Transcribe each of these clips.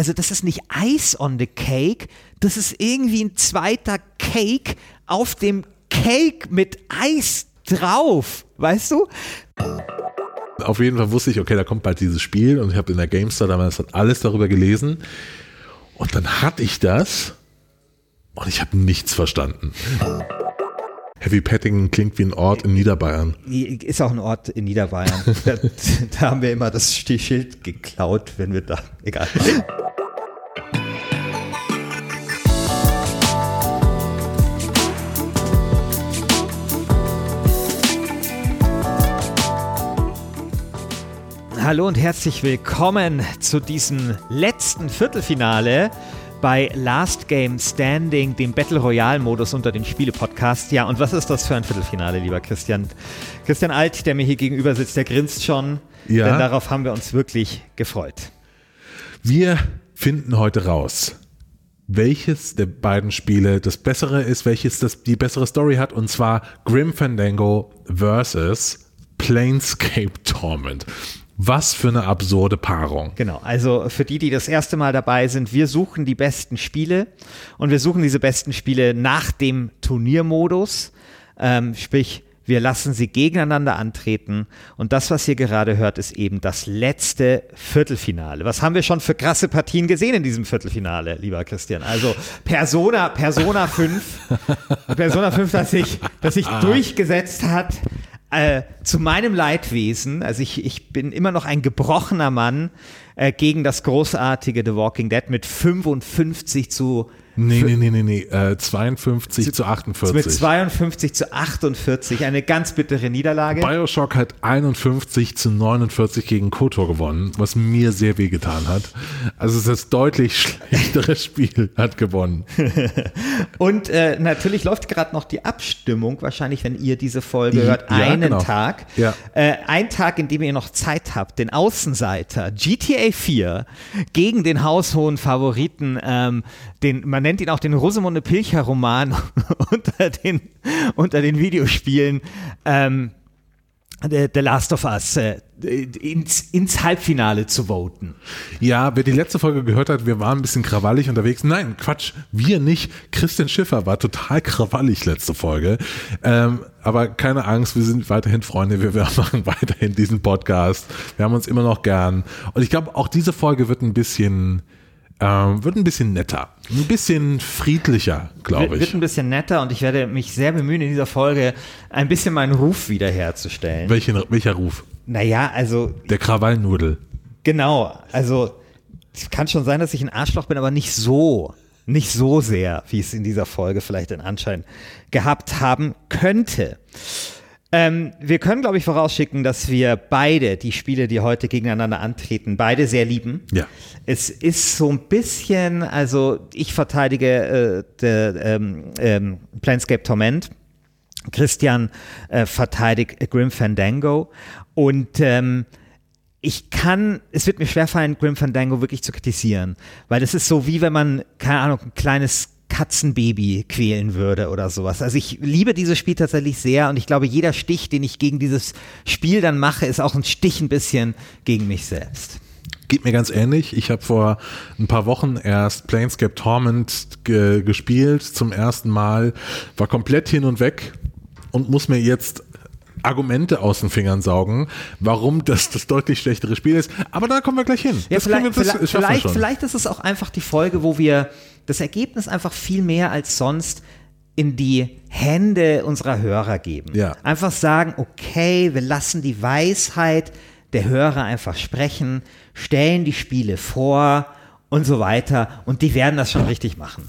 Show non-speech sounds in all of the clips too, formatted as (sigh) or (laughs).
also das ist nicht Ice on the Cake, das ist irgendwie ein zweiter Cake auf dem Cake mit Eis drauf, weißt du? Auf jeden Fall wusste ich, okay, da kommt bald dieses Spiel und ich habe in der GameStar damals alles darüber gelesen und dann hatte ich das und ich habe nichts verstanden. Heavy Petting klingt wie ein Ort in Niederbayern. Ist auch ein Ort in Niederbayern. (laughs) da, da, haben wir immer das Schild geklaut, wenn wir da. Egal. Hallo und herzlich willkommen zu diesem letzten Viertelfinale bei Last Game Standing, dem Battle Royale-Modus unter den Spiele-Podcasts. Ja, und was ist das für ein Viertelfinale, lieber Christian? Christian Alt, der mir hier gegenüber sitzt, der grinst schon, ja. denn darauf haben wir uns wirklich gefreut. Wir finden heute raus, welches der beiden Spiele das bessere ist, welches das die bessere Story hat, und zwar Grim Fandango versus Planescape Torment. Was für eine absurde Paarung. Genau, also für die, die das erste Mal dabei sind, wir suchen die besten Spiele und wir suchen diese besten Spiele nach dem Turniermodus. Ähm, sprich, wir lassen sie gegeneinander antreten und das, was ihr gerade hört, ist eben das letzte Viertelfinale. Was haben wir schon für krasse Partien gesehen in diesem Viertelfinale, lieber Christian? Also Persona, Persona 5, (laughs) Persona 5, das sich, das sich ah. durchgesetzt hat äh, zu meinem Leidwesen, also ich, ich bin immer noch ein gebrochener Mann äh, gegen das großartige The Walking Dead mit 55 zu Nee, nee, nee, nee, nee. Äh, 52 zu, zu 48. Mit 52 zu 48. Eine ganz bittere Niederlage. Bioshock hat 51 zu 49 gegen Kotor gewonnen, was mir sehr wehgetan hat. Also das deutlich (laughs) schlechtere Spiel hat gewonnen. (laughs) Und äh, natürlich läuft gerade noch die Abstimmung, wahrscheinlich, wenn ihr diese Folge hört, ja, einen genau. Tag. Ja. Äh, ein Tag, in dem ihr noch Zeit habt, den Außenseiter GTA 4 gegen den haushohen Favoriten, ähm, den, man nennt ihn auch den Rosamunde Pilcher Roman (laughs) unter den, unter den Videospielen. Ähm, The Last of Us äh, ins, ins Halbfinale zu voten. Ja, wer die letzte Folge gehört hat, wir waren ein bisschen krawallig unterwegs. Nein, Quatsch, wir nicht. Christian Schiffer war total krawallig letzte Folge. Ähm, aber keine Angst, wir sind weiterhin Freunde. Wir, wir (laughs) machen weiterhin diesen Podcast. Wir haben uns immer noch gern. Und ich glaube, auch diese Folge wird ein bisschen ähm, wird ein bisschen netter, ein bisschen friedlicher, glaube ich. Wird ein bisschen netter und ich werde mich sehr bemühen, in dieser Folge ein bisschen meinen Ruf wiederherzustellen. Welchen, welcher Ruf? Naja, also. Der Krawallnudel. Genau, also es kann schon sein, dass ich ein Arschloch bin, aber nicht so. Nicht so sehr, wie es in dieser Folge vielleicht den Anschein gehabt haben könnte. Ähm, wir können, glaube ich, vorausschicken, dass wir beide die Spiele, die heute gegeneinander antreten, beide sehr lieben. Ja. Es ist so ein bisschen, also ich verteidige äh, de, ähm, ähm, Planescape Torment. Christian äh, verteidigt Grim Fandango. Und ähm, ich kann, es wird mir schwerfallen, Grim Fandango wirklich zu kritisieren, weil das ist so wie wenn man, keine Ahnung, ein kleines Katzenbaby quälen würde oder sowas. Also ich liebe dieses Spiel tatsächlich sehr und ich glaube, jeder Stich, den ich gegen dieses Spiel dann mache, ist auch ein Stich ein bisschen gegen mich selbst. Geht mir ganz ähnlich. Ich habe vor ein paar Wochen erst Planescape Torment ge gespielt zum ersten Mal, war komplett hin und weg und muss mir jetzt Argumente aus den Fingern saugen, warum das das deutlich schlechtere Spiel ist. Aber da kommen wir gleich hin. Ja, vielleicht, wir, vielleicht, vielleicht, vielleicht ist es auch einfach die Folge, wo wir das Ergebnis einfach viel mehr als sonst in die Hände unserer Hörer geben. Ja. Einfach sagen, okay, wir lassen die Weisheit der Hörer einfach sprechen, stellen die Spiele vor und so weiter und die werden das schon richtig machen.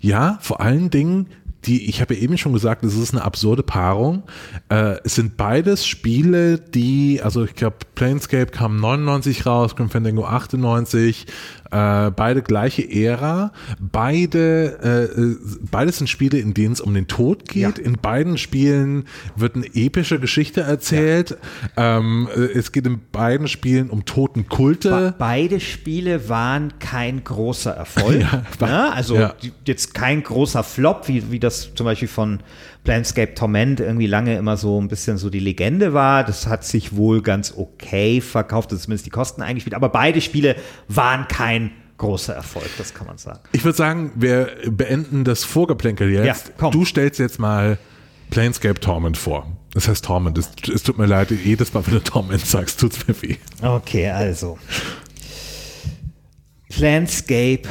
Ja, vor allen Dingen die, ich habe ja eben schon gesagt, es ist eine absurde Paarung. Äh, es sind beides Spiele, die, also ich glaube, Planescape kam 99 raus, Grim Fandango 98, äh, beide gleiche Ära, beide, äh, äh, beides sind Spiele, in denen es um den Tod geht. Ja. In beiden Spielen wird eine epische Geschichte erzählt. Ja. Ähm, äh, es geht in beiden Spielen um Totenkulte. Be beide Spiele waren kein großer Erfolg. (laughs) ja, ne? Also jetzt kein großer Flop, wie, wie das zum Beispiel von Planescape Torment irgendwie lange immer so ein bisschen so die Legende war. Das hat sich wohl ganz okay verkauft, also zumindest die Kosten eingespielt. Aber beide Spiele waren kein großer Erfolg, das kann man sagen. Ich würde sagen, wir beenden das Vorgeplänkel jetzt. Ja, du stellst jetzt mal Planescape Torment vor. Das heißt Torment. Es, es tut mir leid, jedes Mal, wenn du Torment sagst, tut es mir weh. Okay, also. Planescape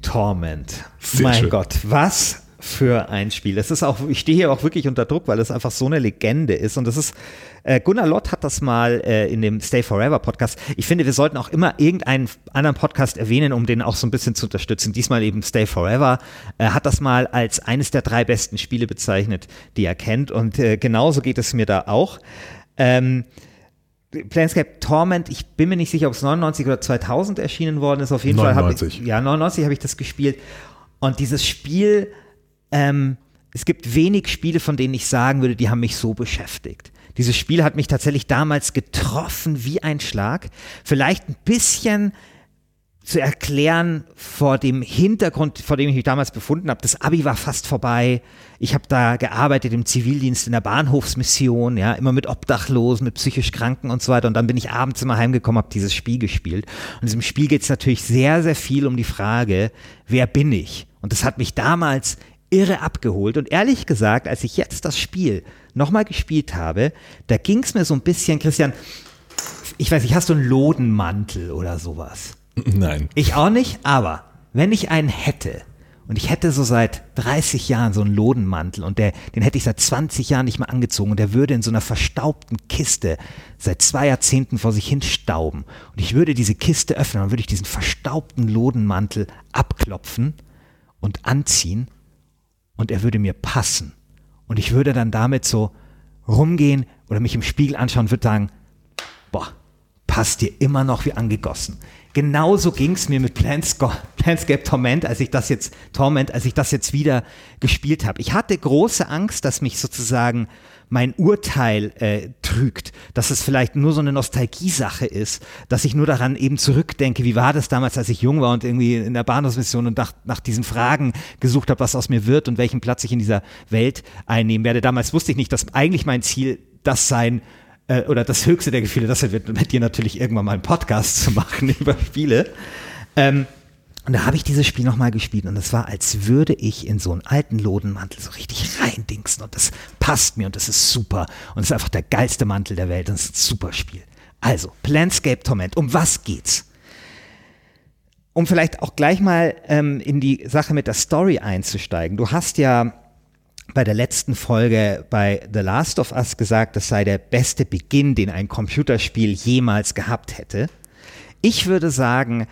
Torment. Sehr mein schön. Gott, was für ein Spiel. Das ist auch, ich stehe hier auch wirklich unter Druck, weil es einfach so eine Legende ist. Und das ist, äh, Gunnar Lott hat das mal äh, in dem Stay Forever Podcast. Ich finde, wir sollten auch immer irgendeinen anderen Podcast erwähnen, um den auch so ein bisschen zu unterstützen. Diesmal eben Stay Forever äh, hat das mal als eines der drei besten Spiele bezeichnet, die er kennt. Und äh, genauso geht es mir da auch. Ähm, Planescape Torment, ich bin mir nicht sicher, ob es 99 oder 2000 erschienen worden ist. Auf jeden Fall habe 99. ich, ja, 99 habe ich das gespielt. Und dieses Spiel, ähm, es gibt wenig Spiele, von denen ich sagen würde, die haben mich so beschäftigt. Dieses Spiel hat mich tatsächlich damals getroffen wie ein Schlag. Vielleicht ein bisschen zu erklären vor dem Hintergrund, vor dem ich mich damals befunden habe. Das Abi war fast vorbei. Ich habe da gearbeitet im Zivildienst in der Bahnhofsmission, ja, immer mit Obdachlosen, mit psychisch Kranken und so weiter. Und dann bin ich abends immer heimgekommen, habe dieses Spiel gespielt. Und in diesem Spiel geht es natürlich sehr, sehr viel um die Frage, wer bin ich? Und das hat mich damals irre abgeholt. Und ehrlich gesagt, als ich jetzt das Spiel nochmal gespielt habe, da ging es mir so ein bisschen, Christian, ich weiß nicht, hast du einen Lodenmantel oder sowas? Nein. Ich auch nicht, aber wenn ich einen hätte und ich hätte so seit 30 Jahren so einen Lodenmantel und der, den hätte ich seit 20 Jahren nicht mehr angezogen und der würde in so einer verstaubten Kiste seit zwei Jahrzehnten vor sich hin stauben und ich würde diese Kiste öffnen, dann würde ich diesen verstaubten Lodenmantel abklopfen und anziehen und er würde mir passen und ich würde dann damit so rumgehen oder mich im Spiegel anschauen und würde sagen, boah, passt dir immer noch wie angegossen. Genauso ging es mir mit Planscape Torment, als ich das jetzt Torment, als ich das jetzt wieder gespielt habe. Ich hatte große Angst, dass mich sozusagen mein Urteil äh, trügt, dass es vielleicht nur so eine Nostalgiesache ist, dass ich nur daran eben zurückdenke, wie war das damals, als ich jung war und irgendwie in der Bahnhofsmission und nach, nach diesen Fragen gesucht habe, was aus mir wird und welchen Platz ich in dieser Welt einnehmen werde. Damals wusste ich nicht, dass eigentlich mein Ziel das sein äh, oder das höchste der Gefühle, das wird mit dir natürlich irgendwann mal einen Podcast zu machen (laughs) über Spiele. Ähm, und da habe ich dieses Spiel nochmal gespielt und es war, als würde ich in so einen alten Lodenmantel so richtig reindingsen und das passt mir und das ist super und es ist einfach der geilste Mantel der Welt und es ist ein super Spiel. Also, Planscape Torment, um was geht's? Um vielleicht auch gleich mal ähm, in die Sache mit der Story einzusteigen. Du hast ja bei der letzten Folge bei The Last of Us gesagt, das sei der beste Beginn, den ein Computerspiel jemals gehabt hätte. Ich würde sagen,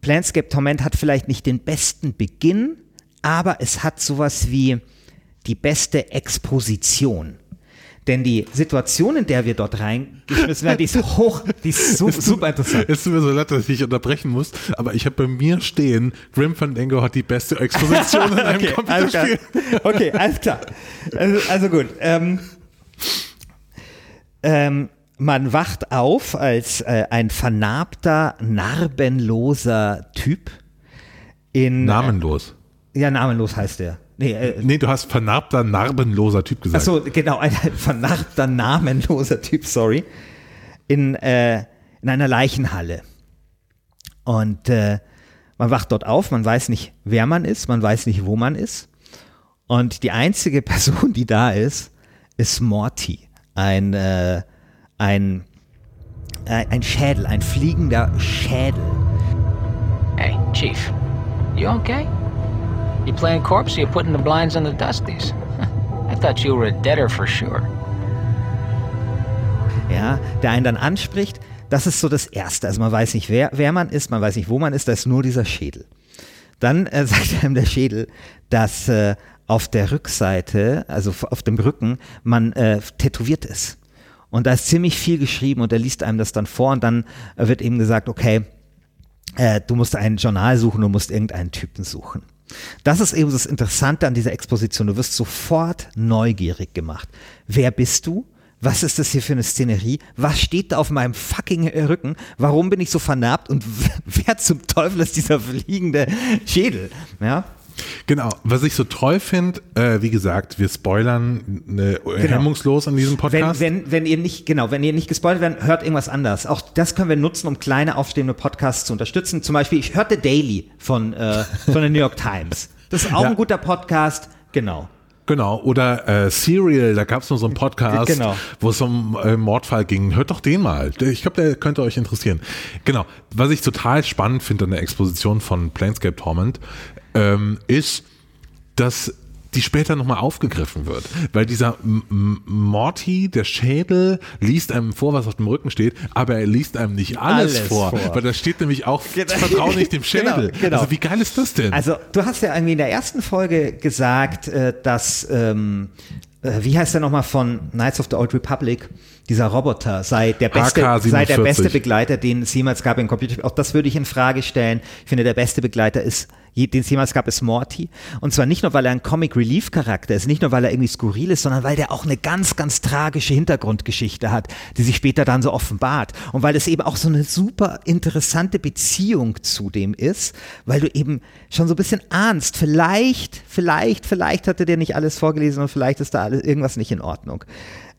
Planscape Torment hat vielleicht nicht den besten Beginn, aber es hat sowas wie die beste Exposition. Denn die Situation, in der wir dort reingeschmissen werden, die ist hoch, die ist su super interessant. Es tut mir so leid, dass ich dich unterbrechen muss, aber ich habe bei mir stehen, Grim Fandango hat die beste Exposition in (laughs) einem Okay, alles. Computerspiel. Okay, alles klar. Also, also gut. Ähm, ähm, man wacht auf als äh, ein vernarbter, narbenloser Typ in Namenlos. Äh, ja, namenlos heißt er. Nee, äh, Nee, du hast vernarbter, narbenloser Typ gesagt. Achso, genau, ein (laughs) vernarbter, namenloser Typ, sorry, in, äh, in einer Leichenhalle. Und äh, man wacht dort auf, man weiß nicht, wer man ist, man weiß nicht, wo man ist. Und die einzige (laughs) Person, die da ist, ist Morty. Ein, äh, ein, äh, ein Schädel, ein fliegender Schädel. Hey, Chief. You okay? You playing corpse or you putting the blinds on the dusties? (laughs) I thought you were a deader for sure. ja, der einen dann anspricht. Das ist so das Erste. Also man weiß nicht, wer, wer man ist, man weiß nicht, wo man ist, da ist nur dieser Schädel. Dann äh, (laughs) sagt einem der Schädel, dass äh, auf der Rückseite, also auf dem Rücken, man äh, tätowiert ist. Und da ist ziemlich viel geschrieben und er liest einem das dann vor und dann äh, wird eben gesagt, okay, äh, du musst ein Journal suchen, du musst irgendeinen Typen suchen. Das ist eben das Interessante an dieser Exposition. Du wirst sofort neugierig gemacht. Wer bist du? Was ist das hier für eine Szenerie? Was steht da auf meinem fucking Rücken? Warum bin ich so vernarbt? Und (laughs) wer zum Teufel ist dieser fliegende Schädel? Ja. Genau, was ich so toll finde, äh, wie gesagt, wir spoilern äh, hemmungslos an diesem Podcast. Wenn, wenn, wenn ihr nicht, genau, wenn ihr nicht gespoilert werdet, hört irgendwas anders. Auch das können wir nutzen, um kleine aufstehende Podcasts zu unterstützen. Zum Beispiel, ich hörte Daily von, äh, von der New York Times. Das ist auch Ja. ein guter Podcast. Genau. Genau, oder äh, Serial, da gab es noch so einen Podcast, Genau. wo es um äh, Mordfall ging. Hört doch den mal. Ich glaube, der könnte euch interessieren. Genau, was ich total spannend finde an der Exposition von Planescape Torment, ähm, ist, dass die später nochmal aufgegriffen wird. Weil dieser M M Morty, der Schädel, liest einem vor, was auf dem Rücken steht, aber er liest einem nicht alles, Alles vor, vor. Weil da steht nämlich auch, Genau. vertrau nicht dem (laughs) Schädel. Genau, genau. Also wie geil ist das denn? Also, du hast ja irgendwie in der ersten Folge gesagt, äh, dass, ähm, äh, wie heißt der nochmal von Knights of the Old Republic? Dieser Roboter sei der beste, AK-47. sei der beste Begleiter, den es jemals gab in Computer. Auch das würde ich in Frage stellen. Ich finde, der beste Begleiter ist, den es jemals gab, ist Morty. Und zwar nicht nur, weil er ein Comic Relief Charakter ist, nicht nur, weil er irgendwie skurril ist, sondern weil der auch eine ganz, ganz tragische Hintergrundgeschichte hat, die sich später dann so offenbart. Und weil es eben auch so eine super interessante Beziehung zu dem ist, weil du eben schon so ein bisschen ahnst, vielleicht, vielleicht, vielleicht hatte der nicht alles vorgelesen und vielleicht ist da alles, irgendwas nicht in Ordnung.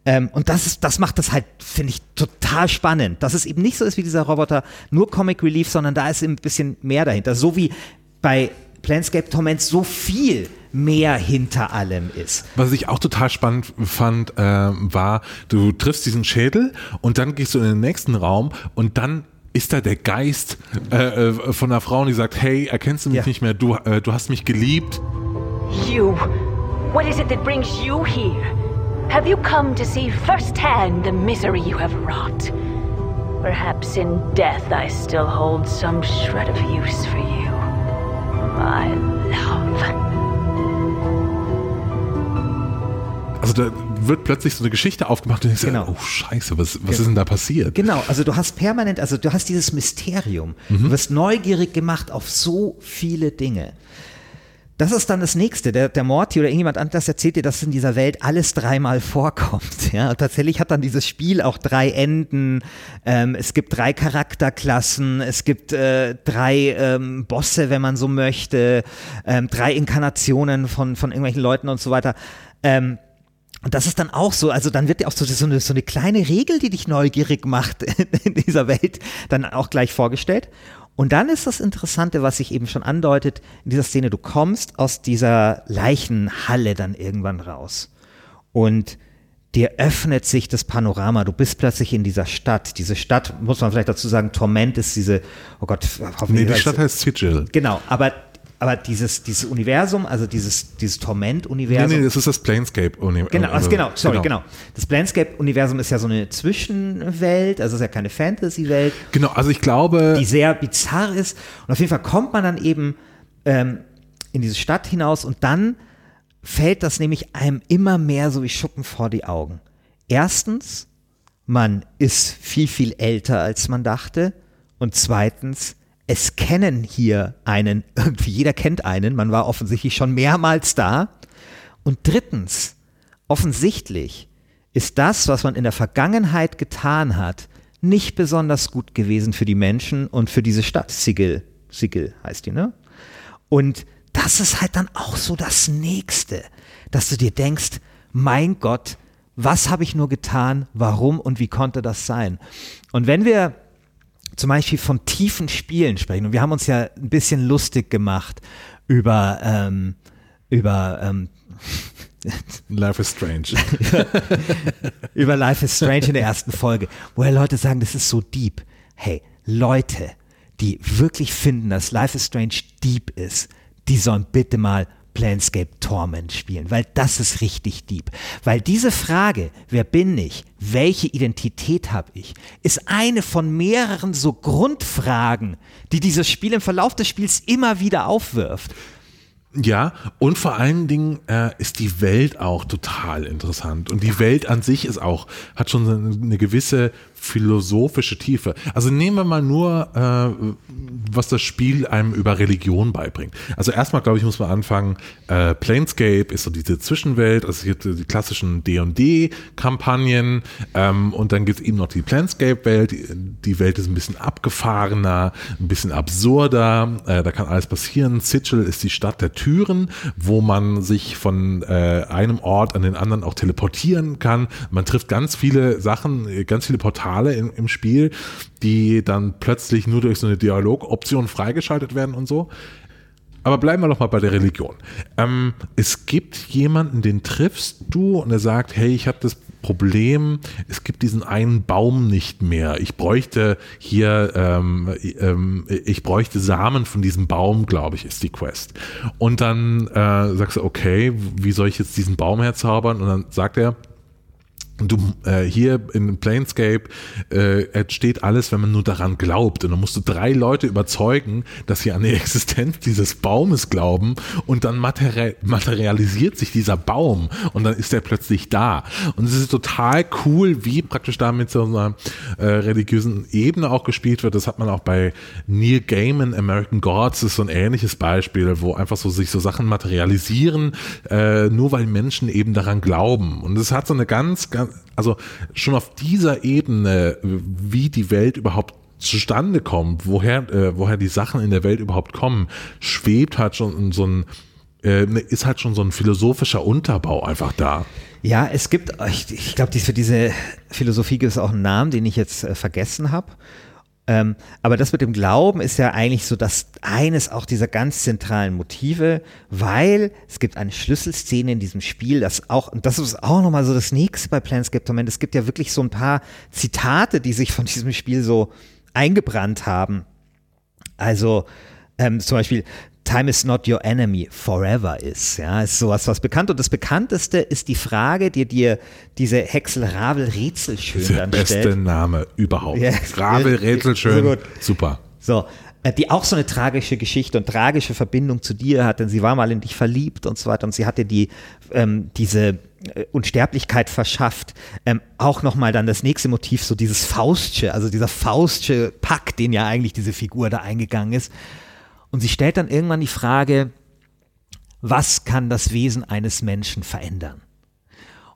Ähm, und das, ist, das macht das halt, finde ich, total spannend. Dass es eben nicht so ist wie dieser Roboter, nur Comic Relief, sondern da ist eben ein bisschen mehr dahinter. So wie bei Planescape Torment so viel mehr hinter allem ist. Was ich auch total spannend fand, äh, war, du triffst diesen Schädel und dann gehst du in den nächsten Raum und dann ist da der Geist äh, äh, von einer Frau, die sagt, hey, erkennst du mich Ja. nicht mehr, du, äh, du hast mich geliebt. You. What is it that brings you here? Have you come to see firsthand the misery you have wrought? Perhaps in death I still hold some shred of use for you. My love. Also da wird plötzlich so eine Geschichte aufgemacht und ich Genau. genau. oh scheiße, was, was ist denn da passiert? Genau, also du hast permanent, also du hast dieses Mysterium. Du wirst neugierig gemacht auf so viele Dinge. Das ist dann das nächste. Der, der Morty oder irgendjemand anderes erzählt dir, dass in dieser Welt alles dreimal (laughs) vorkommt. Ja, und tatsächlich hat dann dieses Spiel auch drei Enden. Ähm, es gibt drei Charakterklassen. Es gibt äh, drei ähm, Bosse, wenn man so möchte. Ähm, drei Inkarnationen von, von irgendwelchen Leuten und so weiter. Ähm, und das ist dann auch so, also dann wird dir auch so, so, eine, so eine kleine Regel, die dich neugierig macht (laughs) in dieser Welt, dann auch gleich vorgestellt. Und dann ist das Interessante, was sich eben schon andeutet, in dieser Szene, du kommst aus dieser Leichenhalle dann irgendwann raus. Und dir öffnet sich das Panorama. Du bist plötzlich in dieser Stadt. Diese Stadt, muss man vielleicht dazu sagen, Torment ist diese, oh Gott, hoffentlich Nee, die Stadt heißt Sigil. Genau, aber, aber dieses, dieses Universum, also dieses, dieses Nee, Torment-Universum. nee, das ist das Planescape-Universum. Genau, also genau, sorry, genau. Das Planescape-Universum ist ja so eine Zwischenwelt, also ist ja keine Fantasy-Welt, Genau, also ich glaube, die sehr bizarr ist. Und auf jeden Fall kommt man dann eben ähm, in diese Stadt hinaus und dann fällt das nämlich einem immer mehr so wie Schuppen vor die Augen. Erstens, man ist viel, viel älter, als man dachte. Und zweitens, es kennen hier einen, (laughs) irgendwie jeder kennt einen, man war offensichtlich schon mehrmals da. Und drittens, offensichtlich ist das, was man in der Vergangenheit getan hat, nicht besonders gut gewesen für die Menschen und für diese Stadt. Sigil, Sigil heißt die, ne? Und das ist halt dann auch so das Nächste, dass du dir denkst, mein Gott, was habe ich nur getan, warum und wie konnte das sein? Und wenn wir zum Beispiel von tiefen Spielen sprechen, und wir haben uns ja ein bisschen lustig gemacht über, ähm, über, ähm, (laughs) Life is Strange. (laughs) über Life is Strange in der ersten Folge, wo ja Leute sagen, das ist so deep. Hey, Leute, die wirklich finden, dass Life is Strange deep ist, die sollen bitte mal Planescape Torment spielen, weil das ist richtig deep. Weil diese Frage, wer bin ich, welche Identität habe ich, ist eine von mehreren so Grundfragen, die dieses Spiel im Verlauf des Spiels immer wieder aufwirft. Ja, und vor allen Dingen äh, ist die Welt auch total interessant. Und die Welt an sich ist auch, hat schon eine gewisse philosophische Tiefe. Also nehmen wir mal nur äh, was das Spiel einem über Religion beibringt. Also erstmal, glaube ich, muss man anfangen, äh, Planescape ist so diese Zwischenwelt, also es gibt die klassischen D&D-Kampagnen ähm, und dann gibt es eben noch die Planescape-Welt. Die, Welt ist ein bisschen abgefahrener, ein bisschen absurder, äh, da kann alles passieren. Sigil ist die Stadt der Türen, wo man sich von äh, einem Ort an den anderen auch teleportieren kann. Man trifft ganz viele Sachen, ganz viele Portale im, im Spiel, die dann plötzlich nur durch so eine Dialogoption freigeschaltet werden und so. Aber bleiben wir doch mal bei der Religion. Ähm, es gibt jemanden, den triffst du und er sagt, hey, ich habe das Problem, es gibt diesen einen Baum nicht mehr. Ich bräuchte hier, ähm, ähm, ich bräuchte Samen von diesem Baum, glaube ich, ist die Quest. Und dann äh, sagst du, okay, wie soll ich jetzt diesen Baum herzaubern? Und dann sagt er, Du äh, hier in Planescape äh, entsteht alles, wenn man nur daran glaubt. Und dann musst du drei Leute überzeugen, dass sie an die (laughs) Existenz dieses Baumes glauben und dann materi materialisiert sich dieser Baum und dann ist er plötzlich da. Und es ist total cool, wie praktisch da mit so einer äh, religiösen Ebene auch gespielt wird. Das hat man auch bei Neil Gaiman, American Gods, ist so ein ähnliches Beispiel, wo einfach so sich so Sachen materialisieren, äh, nur weil Menschen eben daran glauben. Und es hat so eine ganz, ganz also schon auf dieser Ebene, wie die Welt überhaupt zustande kommt, woher, äh, woher die Sachen in der Welt überhaupt kommen, schwebt halt schon so ein, äh, ist halt schon so ein philosophischer Unterbau einfach da. Ja, es gibt, ich, ich glaube, für diese Philosophie gibt es auch einen Namen, den ich jetzt äh, vergessen habe. Ähm, aber das mit dem Glauben ist ja eigentlich so das eines auch dieser ganz zentralen Motive, weil es gibt eine Schlüsselszene in diesem Spiel, das auch, und das ist auch nochmal so das nächste bei Planescape Torment, es gibt ja wirklich so ein paar Zitate, die sich von diesem Spiel so eingebrannt haben. Also ähm, zum Beispiel, Time is not your enemy, forever is. Ja, ist sowas, was bekannt. Und das bekannteste ist die Frage, die dir diese Hexel Ravel Rätselschön Der beste stellt. Name überhaupt. Ja. Ravel Rätselschön, so super. So, äh, die auch so eine tragische Geschichte und tragische Verbindung zu dir hat, denn sie war mal in dich verliebt und so weiter und sie hatte die, ähm, diese äh, Unsterblichkeit verschafft. Ähm, auch nochmal dann das nächste Motiv, so dieses Faustsche, also dieser Faustsche Pakt, den ja eigentlich diese Figur da eingegangen ist. Und sie stellt dann irgendwann die Frage, was kann das Wesen eines Menschen verändern?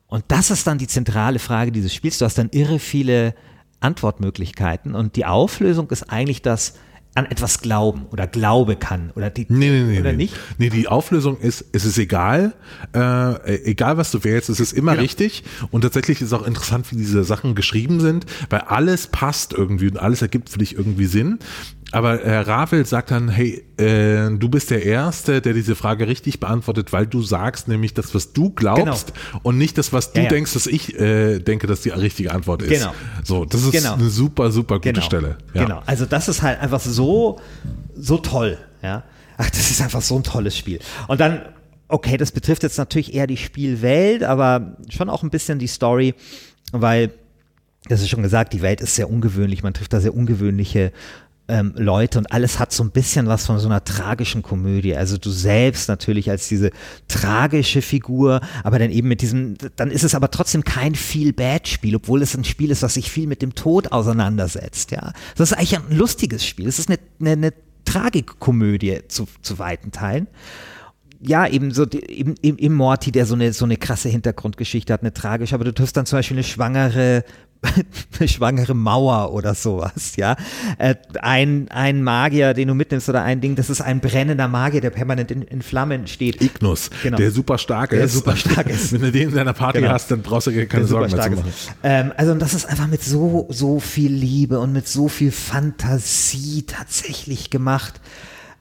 Und das ist dann die zentrale Frage dieses Spiels. Du hast dann irre viele Antwortmöglichkeiten und die Auflösung ist eigentlich das, an etwas glauben oder Glaube kann oder die nee, nee, nee, oder nee. nicht? Nee, die Auflösung ist, es ist egal, äh, egal was du wählst, es ist immer genau. richtig und tatsächlich ist auch interessant, wie diese Sachen geschrieben sind, weil alles passt irgendwie und alles ergibt für dich irgendwie Sinn aber Herr Ravel sagt dann, hey, äh, du bist der Erste, der diese Frage richtig beantwortet, weil du sagst nämlich das, was du glaubst genau. und nicht das, was du ja, ja. denkst, dass ich äh, denke, dass die richtige Antwort ist. Genau. So, das ist genau. eine super, super gute genau. Stelle. Ja. Genau. Also das ist halt einfach so, so toll. Ja. Ach, das ist einfach so ein tolles Spiel. Und dann, okay, das betrifft jetzt natürlich eher die Spielwelt, aber schon auch ein bisschen die Story, weil das ist schon gesagt, die Welt ist sehr ungewöhnlich. Man trifft da sehr ungewöhnliche ähm, Leute und alles hat so ein bisschen was von so einer tragischen Komödie. Also du selbst natürlich als diese tragische Figur, aber dann eben mit diesem, dann ist es aber trotzdem kein Feel-Bad-Spiel, obwohl es ein Spiel ist, das sich viel mit dem Tod auseinandersetzt. Ja, das ist eigentlich ein lustiges Spiel. Es ist eine, eine, eine Tragikkomödie zu, zu weiten Teilen ja, eben so eben, eben, eben Morty, der so eine, so eine krasse Hintergrundgeschichte hat, eine tragische, aber du triffst dann zum Beispiel eine schwangere eine (laughs) schwangere Mauer oder sowas, ja. Äh, ein, ein Magier, den du mitnimmst oder ein Ding, das ist ein brennender Magier, der permanent in, in Flammen steht. Ignus, genau. der super stark der ist. super stark ist. (laughs) Wenn du den in deiner Party genau. hast, dann brauchst du keine der Sorgen mehr zu machen. Ähm, also das ist einfach mit so, so viel Liebe und mit so viel Fantasie tatsächlich gemacht.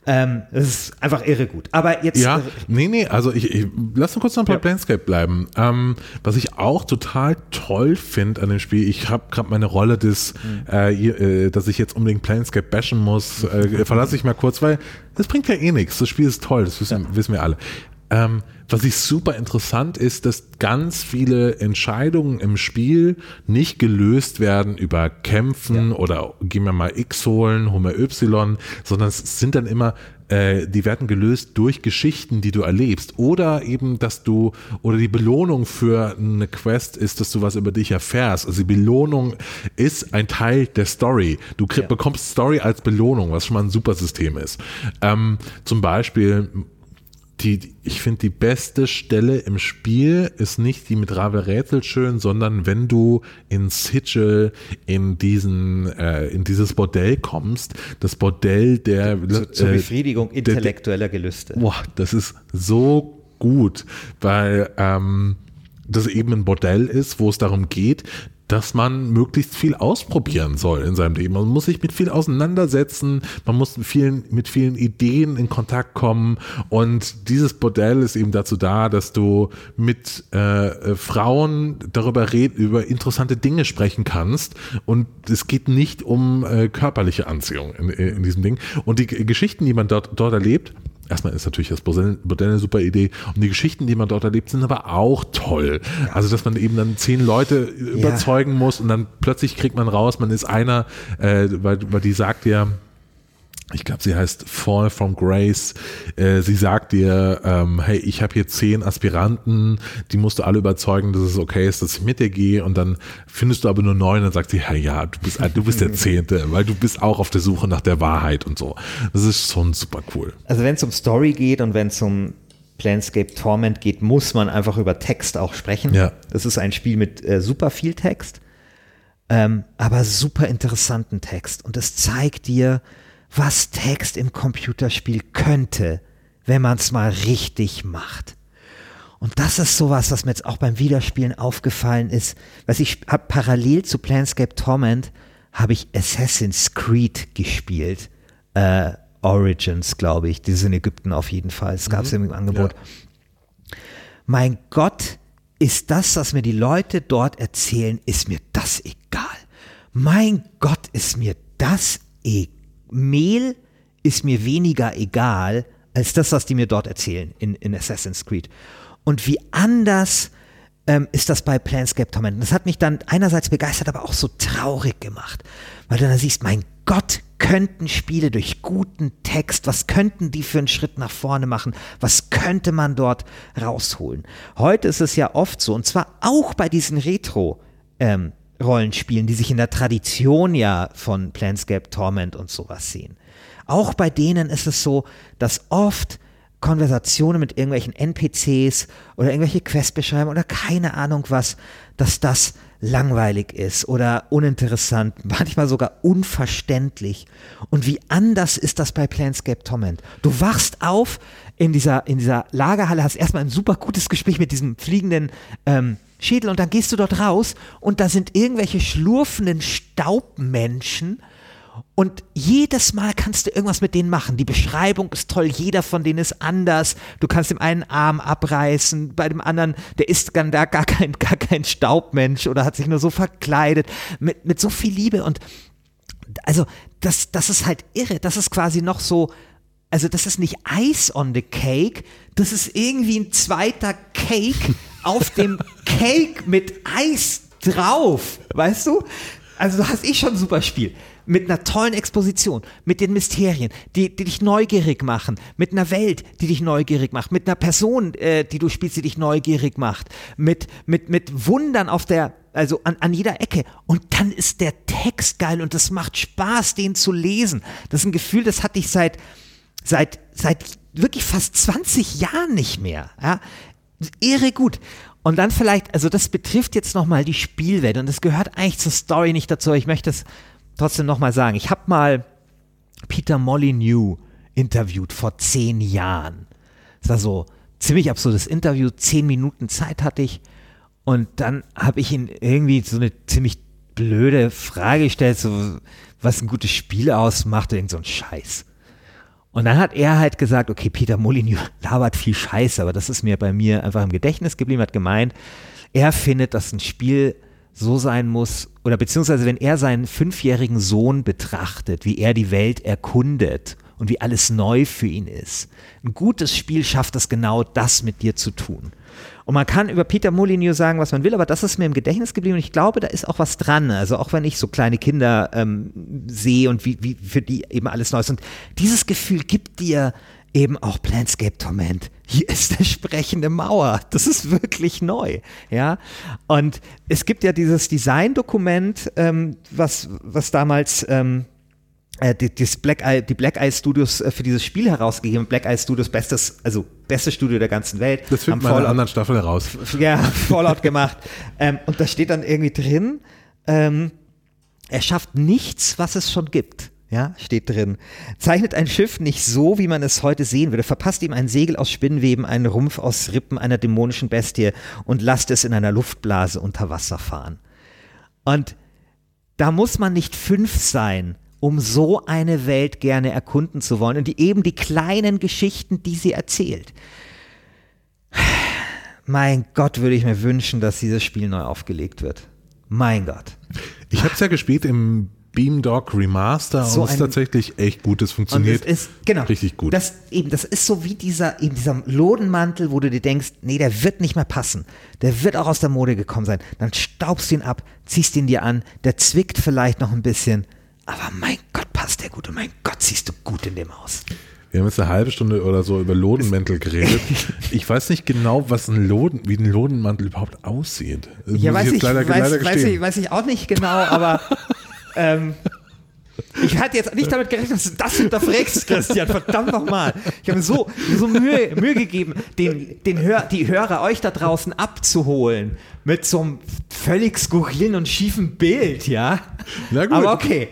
Ähm, das ist einfach irre gut. Aber jetzt. Ja, nee, nee, also ich, ich lass uns kurz noch bei ja. Planescape bleiben. Ähm, was ich auch total toll finde an dem Spiel, ich habe gerade meine Rolle des, mhm. äh, dass ich jetzt unbedingt Planescape bashen muss, äh, verlasse ich mal kurz, weil das bringt ja eh nichts. Das Spiel ist toll, das wissen, ja. wissen wir alle. Ähm, was ich super interessant ist, dass ganz viele Entscheidungen im Spiel nicht gelöst werden über Kämpfen ja. oder gehen wir mal X holen, holen wir Y, sondern es sind dann immer äh, die werden gelöst durch Geschichten, die du erlebst. Oder eben, dass du, oder die Belohnung für eine Quest ist, dass du was über dich erfährst. Also die Belohnung ist ein Teil der Story. Du krieg, ja. bekommst Story als Belohnung, was schon mal ein super System ist. Ähm, zum Beispiel die, ich finde, die beste Stelle im Spiel ist nicht die mit Ravel Rätselschön, sondern wenn du in Sigil in diesen, äh, in dieses Bordell kommst, das Bordell der zur, zur äh, Befriedigung intellektueller Gelüste. Boah, das ist so gut, weil ähm, das eben ein Bordell ist, wo es darum geht, dass man möglichst viel ausprobieren soll in seinem Leben. Man muss sich mit viel auseinandersetzen, man muss mit vielen, mit vielen Ideen in Kontakt kommen und dieses Bordell ist eben dazu da, dass du mit äh, Frauen darüber reden, über interessante Dinge sprechen kannst und es geht nicht um äh, körperliche Anziehung in, in diesem Ding. Und die Geschichten, die man dort, dort erlebt, erstmal ist natürlich das Bordell eine super Idee. Und die Geschichten, die man dort erlebt, sind aber auch toll. Also, dass man eben dann zehn Leute überzeugen muss und dann plötzlich kriegt man raus, man ist einer, äh, weil, weil die sagt ja, ich glaube, sie heißt Fall from Grace. Äh, sie sagt dir, ähm, hey, ich habe hier zehn Aspiranten, die musst du alle überzeugen, dass es okay ist, dass ich mit dir gehe. Und dann findest du aber nur neun, dann sagt sie, hey, ja, du bist, du bist der (laughs) Zehnte, weil du bist auch auf der Suche nach der Wahrheit und so. Das ist schon super cool. Also wenn es um Story geht und wenn es um Planscape Torment geht, muss man einfach über Text auch sprechen. Ja. Das ist ein Spiel mit äh, super viel Text, ähm, aber super interessanten Text. Und es zeigt dir, was Text im Computerspiel könnte, wenn man es mal richtig macht. Und das ist sowas, was mir jetzt auch beim Wiederspielen aufgefallen ist. Was ich habe parallel zu Planscape Torment habe ich Assassin's Creed gespielt. Äh, Origins, glaube ich. Die sind in Ägypten auf jeden Fall. Es gab es mhm. im Angebot. Ja. Mein Gott, ist das, was mir die Leute dort erzählen, ist mir das egal. Mein Gott, ist mir das egal. Mehl ist mir weniger egal als das, was die mir dort erzählen in, in Assassin's Creed. Und wie anders ähm, ist das bei Planscape Torment. Das hat mich dann einerseits begeistert, aber auch so traurig gemacht, weil du dann siehst, mein Gott, könnten Spiele durch guten Text, was könnten die für einen Schritt nach vorne machen, was könnte man dort rausholen. Heute ist es ja oft so, und zwar auch bei diesen Retro- ähm, Rollenspielen, die sich in der Tradition ja von Planscape Torment und sowas sehen. Auch bei denen ist es so, dass oft Konversationen mit irgendwelchen NPCs oder irgendwelche Questbeschreibungen oder keine Ahnung was, dass das langweilig ist oder uninteressant, (laughs) manchmal sogar unverständlich. Und wie anders ist das bei Planscape Torment? Du wachst auf in dieser, in dieser Lagerhalle, hast erstmal ein super gutes Gespräch mit diesem fliegenden ähm, Schädel und dann gehst du dort raus und da sind irgendwelche schlurfenden Staubmenschen und jedes Mal kannst du irgendwas mit denen machen. Die Beschreibung ist toll, jeder von denen ist anders. Du kannst dem einen Arm abreißen, bei dem anderen, der ist gar, gar, kein, gar kein Staubmensch oder hat sich nur so verkleidet. Mit, mit so viel Liebe und also das, das ist halt irre. Das ist quasi noch so, also das ist nicht Ice on the Cake, das ist irgendwie ein zweiter Cake (laughs) auf dem Cake mit Eis drauf, weißt du? Also du hast eh schon ein super Spiel. Mit einer tollen Exposition, mit den Mysterien, die, die dich neugierig machen, mit einer Welt, die dich neugierig macht, mit einer Person, äh, die du spielst, die dich neugierig macht, mit, mit, mit Wundern auf der, also an, an jeder Ecke. Und dann ist der Text geil und es macht Spaß, den zu lesen. Das ist ein Gefühl, das hatte ich seit, seit, seit wirklich fast 20 Jahren nicht mehr. Ja? Irre gut. Und dann vielleicht, also das betrifft jetzt nochmal die Spielwelt und das gehört eigentlich zur Story nicht dazu. Ich möchte es trotzdem nochmal sagen. Ich habe mal Peter Molyneux interviewt vor zehn Jahren. Das war so ziemlich absurdes Interview. Zehn Minuten Zeit hatte ich und dann habe ich ihn irgendwie so eine ziemlich blöde Frage gestellt, so was ein gutes Spiel ausmacht, irgend so ein Scheiß. Und dann hat er halt gesagt, okay, Peter Molyneux (laughs) labert viel Scheiße, aber das ist mir bei mir einfach im Gedächtnis geblieben, hat gemeint, er findet, dass ein Spiel so sein muss, oder beziehungsweise wenn er seinen fünfjährigen Sohn betrachtet, wie er die Welt erkundet und wie alles neu für ihn ist. Ein gutes Spiel schafft es genau das mit dir zu tun. Und man kann über Peter Molyneux sagen, was man will, aber das ist mir im Gedächtnis geblieben und ich glaube, da ist auch was dran. Also auch wenn ich so kleine Kinder ähm, sehe und wie, wie für die eben alles neu ist. Und dieses Gefühl gibt dir eben auch Planscape Torment. Hier ist eine sprechende Mauer. Das ist wirklich neu. Ja. Und es gibt ja dieses Design-Dokument, ähm, was, was damals ähm, äh, die, das Black Eye, die Black Eye Studios äh, für dieses Spiel herausgegeben. Black Eye Studios, bestes, also beste Studio der ganzen Welt. Das findet man in einer anderen Staffel heraus. Ja, (laughs) Fallout gemacht. Ähm, und da steht dann irgendwie drin, ähm, er schafft nichts, was es schon gibt. Ja, steht drin. Zeichnet ein Schiff nicht so, wie man es heute sehen würde. Verpasst ihm ein Segel aus Spinnweben, einen Rumpf aus Rippen einer dämonischen Bestie und lasst es in einer Luftblase unter Wasser fahren. Und da muss man nicht fünf sein, um so eine Welt gerne erkunden zu wollen und die eben die kleinen Geschichten, die sie erzählt. Mein Gott, würde ich mir wünschen, dass dieses Spiel neu aufgelegt wird. Mein Gott. Ich habe es ja gespielt im Beamdog Remaster So und es ist tatsächlich echt gut. Es funktioniert es ist, genau, richtig gut. Das, eben, das ist so wie dieser, eben dieser Lodenmantel, wo du dir denkst, nee, der wird nicht mehr passen. Der wird auch aus der Mode gekommen sein. Dann staubst du ihn ab, ziehst ihn dir an, der zwickt vielleicht noch ein bisschen, aber mein Gott, passt der gut und mein Gott, siehst du gut in dem aus. Wir haben jetzt eine halbe Stunde oder so über Lodenmäntel geredet. (laughs) Ich weiß nicht genau, was ein Loden, wie ein Lodenmantel überhaupt aussieht. Das Ja, muss weiß ich, leider, weiß, weiß, ich, weiß ich auch nicht genau, aber (laughs) ähm, ich hatte jetzt nicht damit gerechnet, dass du das hinterfragst, Christian. Verdammt nochmal. Ich habe mir so, so Mühe, Mühe gegeben, den, den Hör, die Hörer euch da draußen abzuholen mit so einem völlig skurrilen und schiefen Bild, ja. Na gut. Aber okay.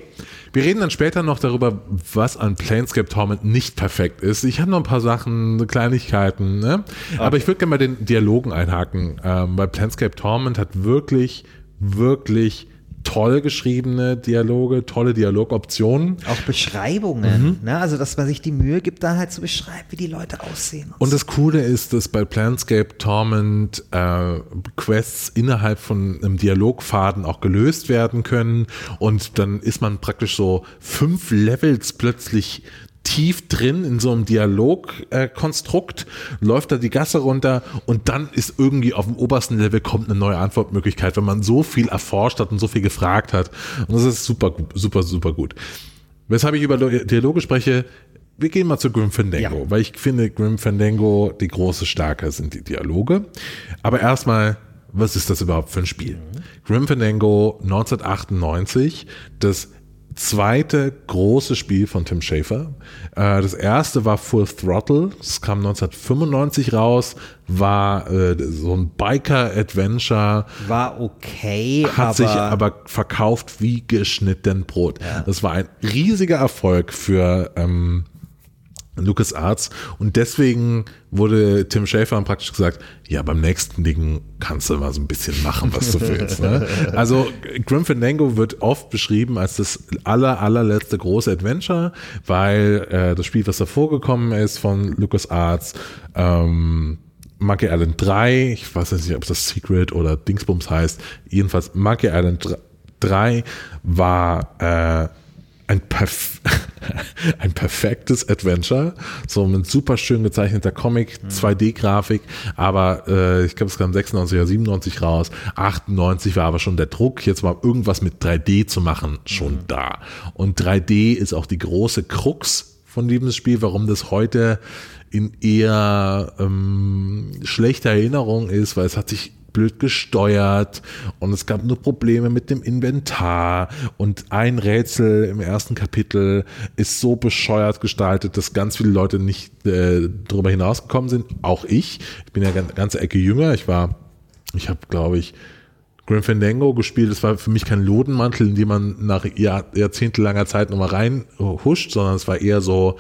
Wir reden dann später noch darüber, was an Planescape Torment nicht perfekt ist. Ich habe noch ein paar Sachen, Kleinigkeiten, ne? aber ich würde gerne mal den Dialogen einhaken, ähm, weil Planescape Torment hat wirklich, wirklich toll geschriebene Dialoge, tolle Dialogoptionen. Auch Beschreibungen, Mhm. ne? Also, dass man sich die Mühe gibt, da halt zu beschreiben, wie die Leute aussehen. Und das Coole ist, dass bei Planescape Torment äh, Quests innerhalb von einem Dialogfaden auch gelöst werden können und dann ist man praktisch so fünf Levels plötzlich tief drin in so einem Dialogkonstrukt, äh, Konstrukt, läuft da die Gasse runter und dann ist irgendwie auf dem obersten Level kommt eine neue Antwortmöglichkeit, wenn man so viel erforscht hat und so viel gefragt hat. Und das ist super, super, super gut. Weshalb ich über Dialoge spreche, wir gehen mal zu Grim Fandango, Ja. weil ich finde, Grim Fandango, die große Stärke sind die Dialoge. Aber erstmal, was ist das überhaupt für ein Spiel? Grim Fandango 1998, das zweite große Spiel von Tim Schafer. Äh, das erste war Full Throttle, das kam 1995 raus, war äh, so ein Biker-Adventure, War okay, hat aber, sich aber verkauft wie geschnitten Brot. Das war ein riesiger Erfolg für ähm, LucasArts und deswegen wurde Tim Schafer praktisch gesagt, ja, beim nächsten Ding kannst du mal so ein bisschen machen, was du (laughs) willst. Ne? Also Grim Fandango wird oft beschrieben als das aller, allerletzte große Adventure, weil äh, das Spiel, was davor gekommen ist von LucasArts, ähm, Monkey Island 3, ich weiß nicht, ob das Secret oder Dingsbums heißt, jedenfalls Monkey Island 3 war äh, ein, perf (laughs) ein perfektes Adventure, so mit super schön gezeichneter Comic, 2D-Grafik, aber äh, ich glaube, es kam 96 oder 97 raus, 98 war aber schon der Druck, jetzt war irgendwas mit 3D zu machen schon da. Und 3D ist auch die große Krux von diesem Spiel, warum das heute in eher ähm, schlechter Erinnerung ist, weil es hat sich blöd gesteuert und es gab nur Probleme mit dem Inventar und ein Rätsel im ersten Kapitel ist so bescheuert gestaltet, dass ganz viele Leute nicht äh, darüber hinausgekommen sind. Auch ich. Ich bin ja eine ganze Ecke jünger. Ich war, ich habe glaube ich Grim Fandango gespielt. Das war für mich kein Lodenmantel, in den man nach Jahr, jahrzehntelanger Zeit nochmal reinhuscht, sondern es war eher so,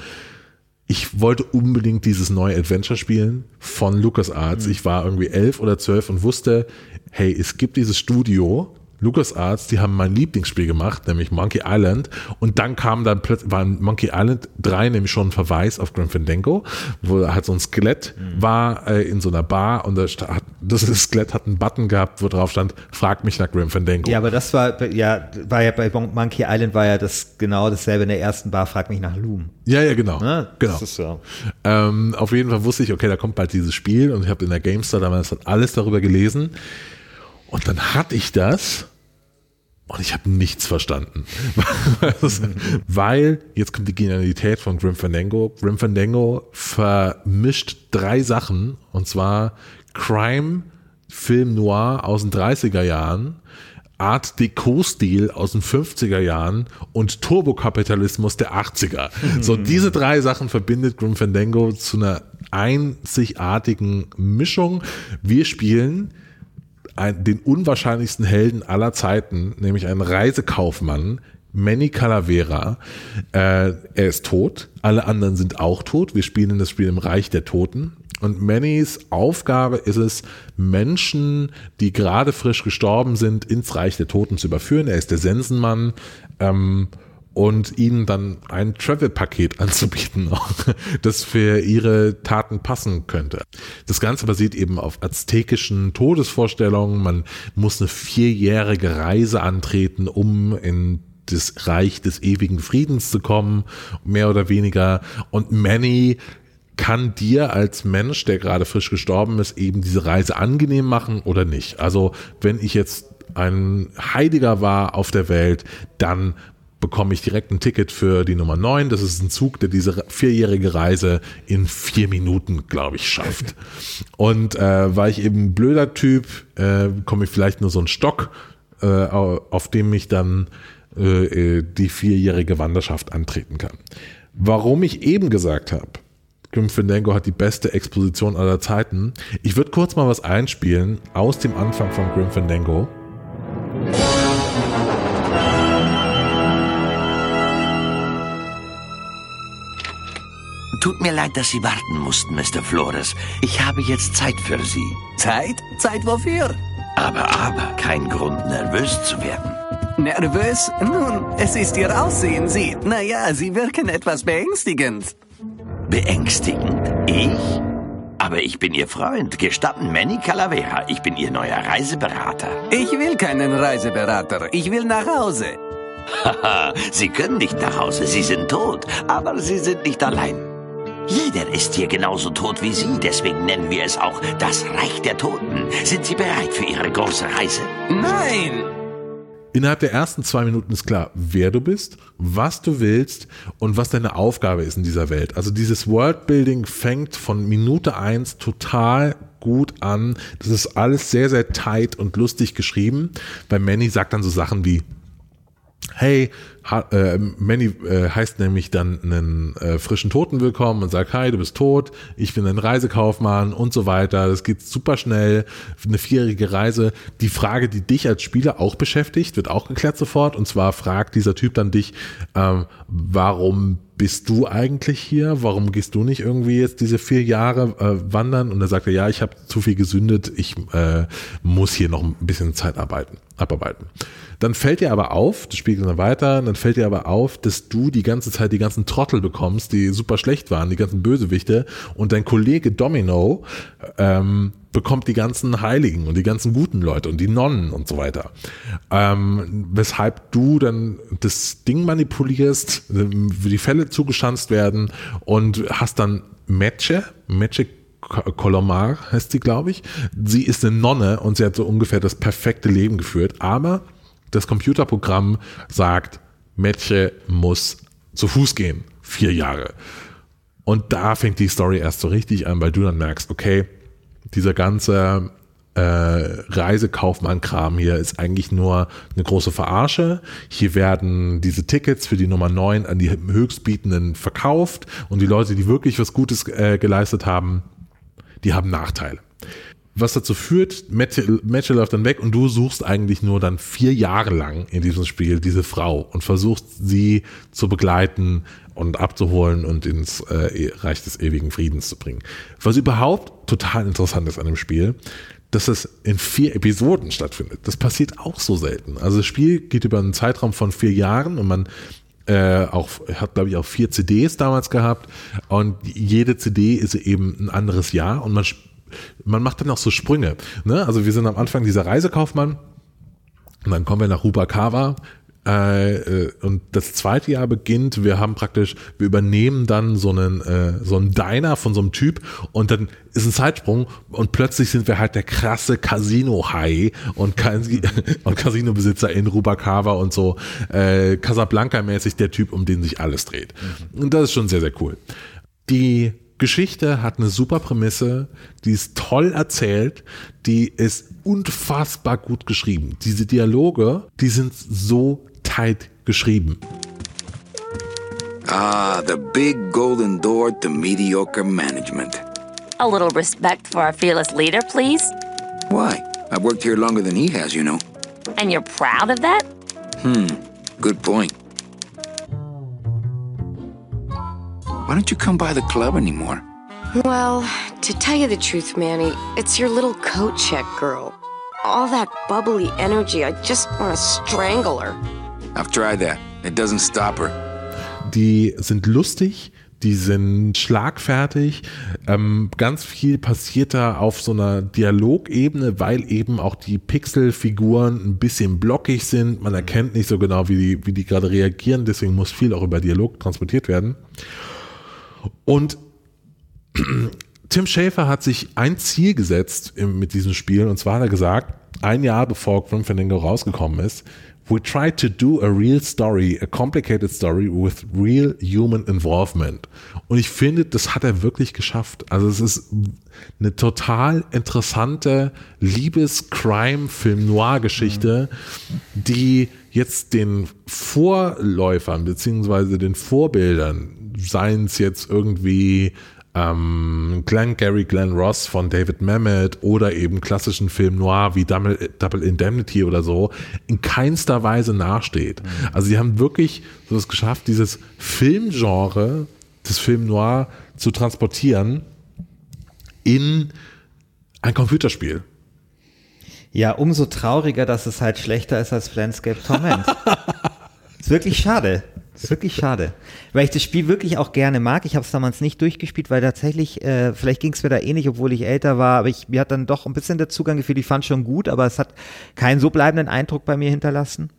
ich wollte unbedingt dieses neue Adventure spielen von LucasArts. Ich war irgendwie elf oder zwölf und wusste, hey, es gibt dieses Studio, LucasArts, die haben mein Lieblingsspiel gemacht, nämlich Monkey Island. Und dann kam dann plötzlich, war in Monkey Island 3 nämlich schon ein Verweis auf Grim Fandango, wo halt so ein Skelett mhm. war äh, in so einer Bar und das, das (laughs) Skelett hat einen Button gehabt, wo drauf stand, frag mich nach Grim Fandango. Ja, aber das war, ja, war ja bei Monkey Island war ja das genau dasselbe in der ersten Bar, frag mich nach Loom. Ja, ja, genau. Ne? genau. Ja. Ähm, auf jeden Fall wusste ich, okay, da kommt bald dieses Spiel und ich habe in der GameStar damals alles darüber gelesen. Und dann hatte ich das und ich habe nichts verstanden. (laughs) Weil, jetzt kommt die Genialität von Grim Fandango. Grim Fandango vermischt drei Sachen, und zwar Crime, Film Noir aus den 30er Jahren, Art Deco-Stil aus den 50er Jahren und Turbokapitalismus der 80er. So diese drei Sachen verbindet Grim Fandango zu einer einzigartigen Mischung. Wir spielen ein, den unwahrscheinlichsten Helden aller Zeiten, nämlich einen Reisekaufmann, Manny Calavera. Äh, er ist tot, alle anderen sind auch tot. Wir spielen das Spiel im Reich der Toten. Und Mannys Aufgabe ist es, Menschen, die gerade frisch gestorben sind, ins Reich der Toten zu überführen. Er ist der Sensenmann. Ähm, und ihnen dann ein Travel-Paket (laughs) anzubieten, das für ihre Taten passen könnte. Das Ganze basiert eben auf aztekischen Todesvorstellungen. Man muss eine vierjährige Reise antreten, um in das Reich des ewigen Friedens zu kommen, mehr oder weniger. Und Manny kann dir als Mensch, der gerade frisch gestorben ist, eben diese Reise angenehm machen oder nicht. Also wenn ich jetzt ein Heiliger war auf der Welt, dann bekomme ich direkt ein Ticket für die Nummer 9. Das ist ein Zug, der diese vierjährige Reise in vier Minuten, glaube ich, schafft. (laughs) Und äh, weil ich eben ein blöder Typ, äh, komme ich vielleicht nur so einen Stock, äh, auf dem ich dann äh, äh, die vierjährige Wanderschaft antreten kann. Warum ich eben gesagt habe, Grim Fandango hat die beste Exposition aller Zeiten. Ich würde kurz mal was einspielen aus dem Anfang von Grim Fandango. Tut mir leid, dass Sie warten mussten, Mr. Flores. Ich habe jetzt Zeit für Sie. Zeit? Zeit wofür? Aber, aber, kein Grund, nervös zu werden. Nervös? Nun, es ist Ihr Aussehen. Sie, naja, Sie wirken etwas beängstigend. Beängstigend? Ich? Aber ich bin Ihr Freund, gestatten Manny Calavera. Ich bin Ihr neuer Reiseberater. Ich will keinen Reiseberater. Ich will nach Hause. Haha, (laughs) Sie können nicht nach Hause. Sie sind tot. Aber Sie sind nicht allein. Jeder ist hier genauso tot wie Sie, deswegen nennen wir es auch das Reich der Toten. Sind Sie bereit für Ihre große Reise? Nein! Innerhalb der ersten zwei Minuten ist klar, wer du bist, was du willst und was deine Aufgabe ist in dieser Welt. Also dieses Worldbuilding fängt von Minute eins total gut an. Das ist alles sehr, sehr tight und lustig geschrieben. Bei Manny sagt dann so Sachen wie, hey, ha, äh, Manny äh, heißt nämlich dann einen äh, frischen Toten willkommen und sagt, hi, du bist tot, ich bin ein Reisekaufmann und so weiter. Das geht super schnell, eine vierjährige Reise. Die Frage, die dich als Spieler auch beschäftigt, wird auch geklärt sofort. Und zwar fragt dieser Typ dann dich, ähm, warum bist du eigentlich hier? Warum gehst du nicht irgendwie jetzt diese vier Jahre äh, wandern? Und er sagt er, ja, ich habe zu viel gesündet, ich äh, muss hier noch ein bisschen Zeit arbeiten, abarbeiten. Dann fällt dir aber auf, das spiegelt dann weiter, dann fällt dir aber auf, dass du die ganze Zeit die ganzen Trottel bekommst, die super schlecht waren, die ganzen Bösewichte und dein Kollege Domino ähm, bekommt die ganzen Heiligen und die ganzen guten Leute und die Nonnen und so weiter. Ähm, weshalb du dann das Ding manipulierst, die Fälle zugeschanzt werden und hast dann Matche, Matche Colomar heißt sie, glaube ich. Sie ist eine Nonne und sie hat so ungefähr das perfekte Leben geführt, aber das Computerprogramm sagt, Mädchen muss zu Fuß gehen. Vier Jahre. Und da fängt die Story erst so richtig an, weil du dann merkst, okay, dieser ganze äh, Reisekaufmann-Kram hier ist eigentlich nur eine große Verarsche. Hier werden diese Tickets für die Nummer 9 an die Höchstbietenden verkauft und die Leute, die wirklich was Gutes äh, geleistet haben, die haben Nachteile was dazu führt, Matche läuft dann weg und du suchst eigentlich nur dann vier Jahre lang in diesem Spiel diese Frau und versuchst sie zu begleiten und abzuholen und ins äh, Reich des ewigen Friedens zu bringen. Was überhaupt total interessant ist an dem Spiel, dass es in vier Episoden stattfindet. Das passiert auch so selten. Also das Spiel geht über einen Zeitraum von vier Jahren und man äh, auch hat glaube ich auch vier CDs damals gehabt und jede CD ist eben ein anderes Jahr und man man macht dann auch so Sprünge. Ne? Also wir sind am Anfang dieser Reisekaufmann und dann kommen wir nach Rubakawa, und das zweite Jahr beginnt, wir haben praktisch, wir übernehmen dann so einen, äh, so einen Diner von so einem Typ und dann ist ein Zeitsprung und plötzlich sind wir halt der krasse Casino-High und, (laughs) und Casino-Besitzer in Rubacava und so äh, Casablanca-mäßig der Typ, um den sich alles dreht. Mhm. Und das ist schon sehr, sehr cool. Die Geschichte hat eine super Prämisse, die ist toll erzählt, die ist unfassbar gut geschrieben. Diese Dialoge, die sind so tight geschrieben. Ah, the big golden door to mediocre management. A little respect for our fearless leader, please. Why? I've worked here longer than he has, you know. And you're proud of that? Hmm, good point. Why don't you come by the club anymore? Well, to tell you the truth, Manny, it's your little coat check girl. All that bubbly energy, I just want to strangle her. I've tried that. It doesn't stop her. Die sind lustig, die sind schlagfertig. Ähm, ganz viel passiert da auf so einer Dialogebene, weil eben auch die Pixelfiguren ein bisschen blockig sind. Man erkennt nicht so genau, wie die, wie die gerade reagieren. Deswegen muss viel auch über Dialog transportiert werden. Und (clears throat) Tim Schafer hat sich ein Ziel gesetzt mit diesem Spiel und zwar hat er gesagt, ein Jahr bevor Grim Fandango rausgekommen ist, we tried to do a real story, a complicated story with real human involvement. Und ich finde, das hat er wirklich geschafft. Also es ist eine total interessante Liebes-Crime-Film-Noir-Geschichte, die jetzt den Vorläufern beziehungsweise den Vorbildern, seien es jetzt irgendwie ähm, Glenn Gary Glenn Ross von David Mamet oder eben klassischen Film Noir wie Double, Double Indemnity oder so in keinster Weise nachsteht. Mhm. Also sie haben wirklich so es geschafft, dieses Filmgenre des Film Noir zu transportieren in ein Computerspiel. Ja, umso trauriger, dass es halt schlechter ist als Planscape Torment. (laughs) ist wirklich schade. Ist wirklich schade. Weil ich das Spiel wirklich auch gerne mag. Ich habe es damals nicht durchgespielt, weil tatsächlich, äh, vielleicht ging es mir da ähnlich, eh obwohl ich älter war, aber ich, mir hat dann doch ein bisschen der Zugang gefühlt. Ich fand schon gut, aber es hat keinen so bleibenden Eindruck bei mir hinterlassen.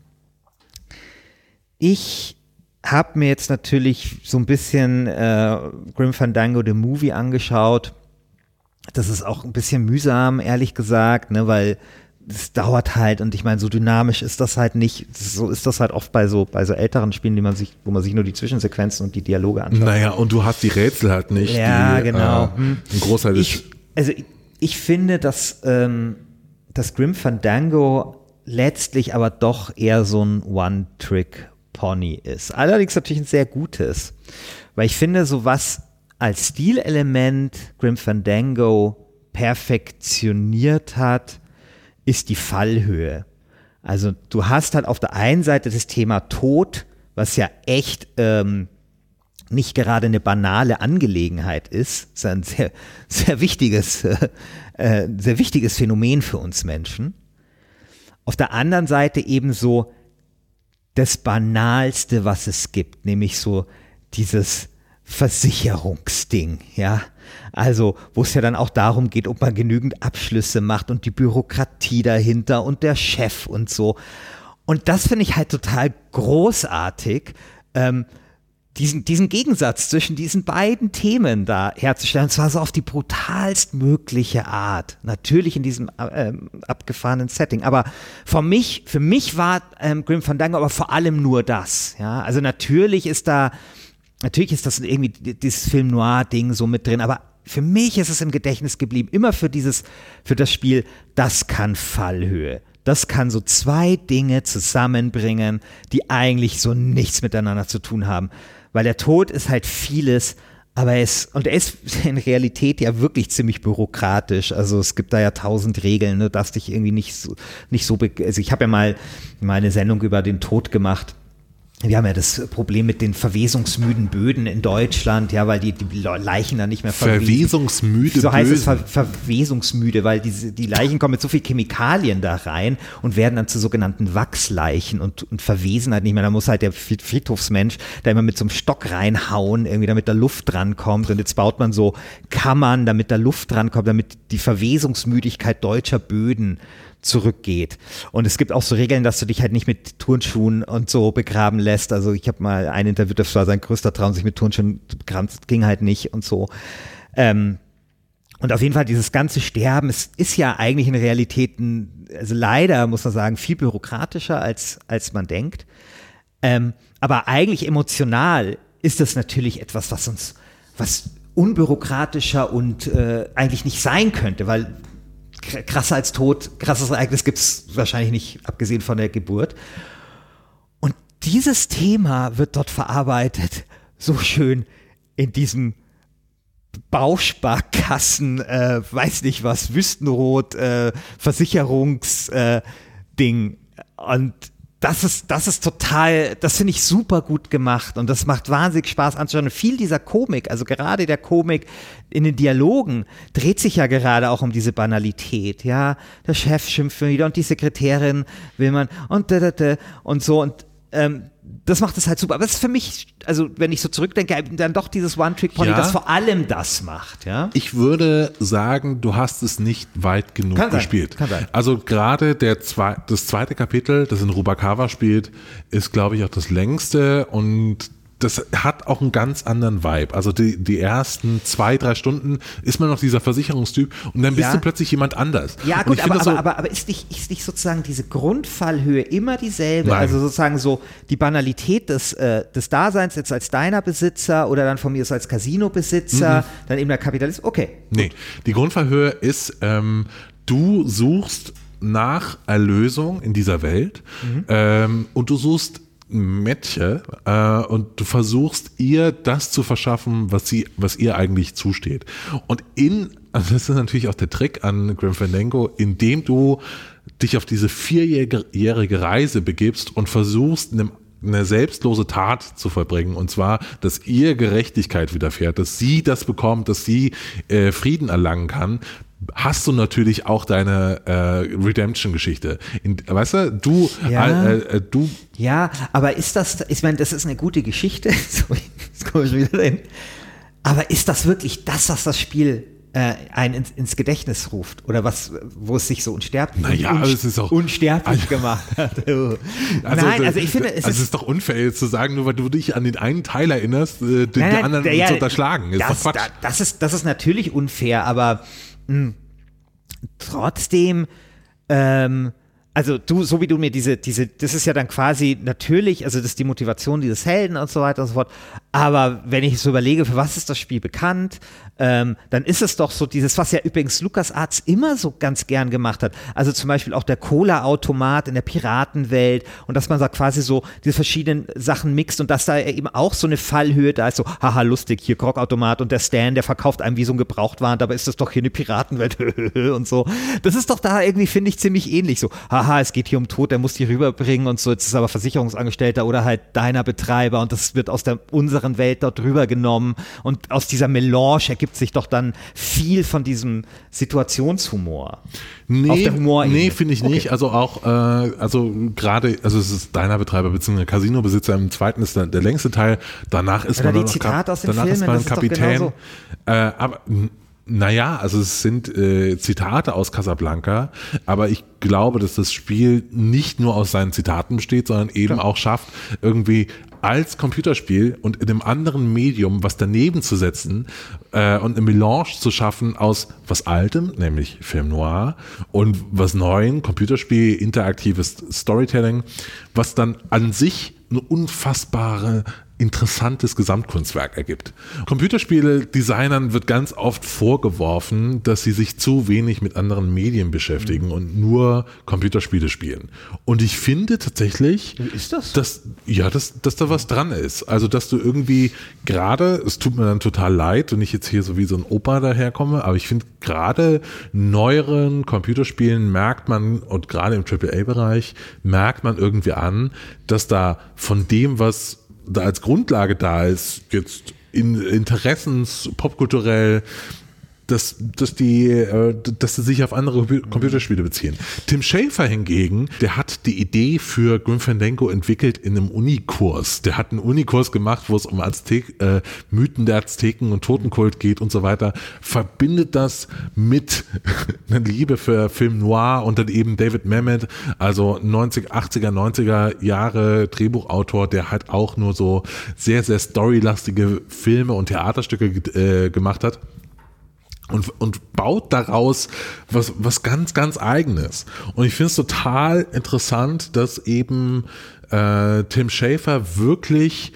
Ich habe mir jetzt natürlich so ein bisschen äh, Grim Fandango The Movie angeschaut. Das ist auch ein bisschen mühsam, ehrlich gesagt, ne, weil das dauert halt und ich meine, so dynamisch ist das halt nicht. So ist das halt oft bei so, bei so älteren Spielen, die man sich, wo man sich nur die Zwischensequenzen und die Dialoge anschaut. Naja, und du hast die Rätsel halt nicht. Ja, die, genau. Äh, ein Großteil ich, Also ich, ich finde, dass ähm, das Grim Fandango letztlich aber doch eher so ein One-Trick-Pony ist. Allerdings natürlich ein sehr gutes. Weil ich finde, so was als Stilelement Grim Fandango perfektioniert hat, ist die Fallhöhe. Also du hast halt auf der einen Seite das Thema Tod, was ja echt ähm, nicht gerade eine banale Angelegenheit ist, ist ein sehr, (laughs) sehr wichtiges, äh, sehr wichtiges Phänomen für uns Menschen. Auf der anderen Seite eben so das Banalste, was es gibt, nämlich so dieses Versicherungsding, ja. Also, wo es ja dann auch darum geht, ob man genügend Abschlüsse macht und die Bürokratie dahinter und der Chef und so. Und das finde ich halt total großartig, ähm, diesen, diesen Gegensatz zwischen diesen beiden Themen da herzustellen. Und zwar so auf die brutalst mögliche Art. Natürlich in diesem äh, abgefahrenen Setting. Aber für mich, für mich war ähm, Grim Fandango aber vor allem nur das. Ja, also natürlich ist da natürlich ist das irgendwie dieses Film Noir-Ding so mit drin, aber für mich ist es im Gedächtnis geblieben, immer für dieses, für das Spiel, das kann Fallhöhe. Das kann so zwei Dinge zusammenbringen, die eigentlich so nichts miteinander zu tun haben. Weil der Tod ist halt vieles, aber er ist, und er ist (laughs) in Realität ja wirklich ziemlich bürokratisch. Also es gibt da ja tausend Regeln, ne, dass dich irgendwie nicht so, nicht so, also ich habe ja mal, mal eine Sendung über den Tod gemacht wir haben ja das Problem mit den verwesungsmüden Böden in Deutschland, ja, weil die, die Leichen dann nicht mehr verwesen. Verwesungsmüde So heißt es ver verwesungsmüde, weil diese, die Leichen kommen mit so viel Chemikalien da rein und werden dann zu sogenannten Wachsleichen und, und verwesen halt nicht mehr. Da muss halt der Fried- Friedhofsmensch da immer mit so einem Stock reinhauen, irgendwie damit da Luft drankommt. Und jetzt baut man so Kammern, damit da Luft drankommt, damit die Verwesungsmüdigkeit deutscher Böden zurückgeht. Und es gibt auch so Regeln, dass du dich halt nicht mit Turnschuhen und so begraben lässt. Also ich habe mal ein Interview, das war sein größter Traum, sich mit Turnschuhen zu begraben, das ging halt nicht und so. Ähm, und auf jeden Fall dieses ganze Sterben, es ist ja eigentlich in Realität, ein, also leider muss man sagen, viel bürokratischer als, als man denkt. Ähm, aber eigentlich emotional ist das natürlich etwas, was uns, was unbürokratischer und äh, eigentlich nicht sein könnte, weil krasser als Tod, krasses Ereignis gibt es wahrscheinlich nicht, abgesehen von der Geburt. Und dieses Thema wird dort verarbeitet, so schön in diesem Bausparkassen, äh, weiß nicht was, Wüstenrot, äh, Versicherungsding. Äh, und das ist, das ist total, das finde ich super gut gemacht und das macht wahnsinnig Spaß anzuschauen. Viel dieser Komik, also gerade der Komik in den Dialogen, dreht sich ja gerade auch um diese Banalität. Ja, der Chef schimpft wieder und die Sekretärin will man und da, da, da, und so und ähm, das macht es halt super. Aber es ist für mich, also wenn ich so zurückdenke, dann doch dieses One-Trick-Pony, Ja. das vor allem das macht. Ja. Ich würde sagen, du hast es nicht weit genug Kann sein, gespielt. kann sein. Also gerade der zwei, das zweite Kapitel, das in Rubakawa spielt, ist, glaube ich, auch das längste und das hat auch einen ganz anderen Vibe. Also die, die ersten zwei, drei Stunden ist man noch dieser Versicherungstyp und dann bist Ja. du plötzlich jemand anders. Ja, gut, aber, aber, so- aber, aber ist, nicht, ist nicht sozusagen diese Grundfallhöhe immer dieselbe? Nein. Also sozusagen so die Banalität des, äh, des Daseins jetzt als deiner Besitzer oder dann von mir aus als Casino-Besitzer, Mhm. dann eben der Kapitalist. Okay, Nee, die Grundfallhöhe ist, ähm, du suchst nach Erlösung in dieser Welt ähm, und du suchst Mädchen äh, und du versuchst ihr das zu verschaffen, was sie, was ihr eigentlich zusteht. Und in, also das ist natürlich auch der Trick an Grim Fandango, indem du dich auf diese vierjährige Reise begibst und versuchst, einem eine selbstlose Tat zu vollbringen und zwar, dass ihr Gerechtigkeit widerfährt, dass sie das bekommt, dass sie äh, Frieden erlangen kann, hast du natürlich auch deine äh, Redemption-Geschichte. Weißt du, du, Ja. äh, äh, du Ja, aber ist das, ich meine, das ist eine gute Geschichte, (laughs) so, jetzt komme ich wieder dahin. Aber ist das wirklich das, was das Spiel äh, einen ins, ins Gedächtnis ruft? Oder was, wo es sich so unsterblich, Naja, aber es ist auch- unsterblich Also- gemacht (laughs) hat? Nein, also ich finde, es also ist, es ist doch unfair jetzt zu sagen, nur weil du dich an den einen Teil erinnerst, äh, den Nein, nein, anderen der- ja, zu unterschlagen. Ist das, Das ist, das ist natürlich unfair, aber mh, trotzdem, ähm, also du, so wie du mir diese, diese, das ist ja dann quasi natürlich, also das ist die Motivation dieses Helden und so weiter und so fort. Aber wenn ich so überlege, für was ist das Spiel bekannt, ähm, dann ist es doch so dieses, was ja übrigens LucasArts immer so ganz gern gemacht hat. Also zum Beispiel auch der Cola-Automat in der Piratenwelt und dass man da quasi so diese verschiedenen Sachen mixt und dass da eben auch so eine Fallhöhe da ist, so, haha, lustig, hier Grog-Automat und der Stan, der verkauft einem wie so ein Gebrauchtwaren, dabei ist das doch hier eine Piratenwelt (laughs) und so. Das ist doch da irgendwie, finde ich, ziemlich ähnlich. So, haha, es geht hier um Tod, der muss die rüberbringen und so, jetzt ist aber Versicherungsangestellter oder halt deiner Betreiber und das wird aus der unseren Welt dort rübergenommen und aus dieser Melange ergibt sich doch dann viel von diesem Situationshumor. Nee, auf der Humorebene. nee finde ich Okay. nicht. Also auch, äh, also gerade, also es ist deiner Betreiber bzw. Casino-Besitzer. Im zweiten ist der, der längste Teil. Danach ist Oder man noch Zitate Kap- danach ist Filmen, man ist doch Kapitän. genauso. äh, aber naja, also es sind äh, Zitate aus Casablanca, aber ich glaube, dass das Spiel nicht nur aus seinen Zitaten besteht, sondern eben auch schafft, irgendwie als Computerspiel und in einem anderen Medium was daneben zu setzen äh, und eine Melange zu schaffen aus was Altem, nämlich Film Noir, und was Neuen, Computerspiel, interaktives Storytelling, was dann an sich eine unfassbare interessantes Gesamtkunstwerk ergibt. Computerspiele-Designern wird ganz oft vorgeworfen, dass sie sich zu wenig mit anderen Medien beschäftigen mhm. und nur Computerspiele spielen. Und ich finde tatsächlich, Wie ist das? Dass, ja, dass, dass da was dran ist. Also, dass du irgendwie gerade, es tut mir dann total leid, wenn ich jetzt hier so wie so ein Opa daherkomme, aber ich finde gerade neueren Computerspielen merkt man, und gerade im AAA-Bereich, merkt man irgendwie an, dass da von dem, was da als Grundlage da ist, jetzt in Interessens, popkulturell, dass, dass die, äh, dass sie sich auf andere Computerspiele beziehen. Tim Schafer hingegen, der hat die Idee für Grim Fandango entwickelt in einem Unikurs. Der hat einen Unikurs gemacht, wo es um Aztek, äh, Mythen der Azteken und Totenkult geht und so weiter. Verbindet das mit (laughs) einer Liebe für Film Noir und dann eben David Mamet, also 90, 80er, 90er Jahre Drehbuchautor, der halt auch nur so sehr, sehr storylastige Filme und Theaterstücke äh, gemacht hat und, und baut daraus was, was ganz, ganz eigenes. Und ich finde es total interessant, dass eben äh, Tim Schafer wirklich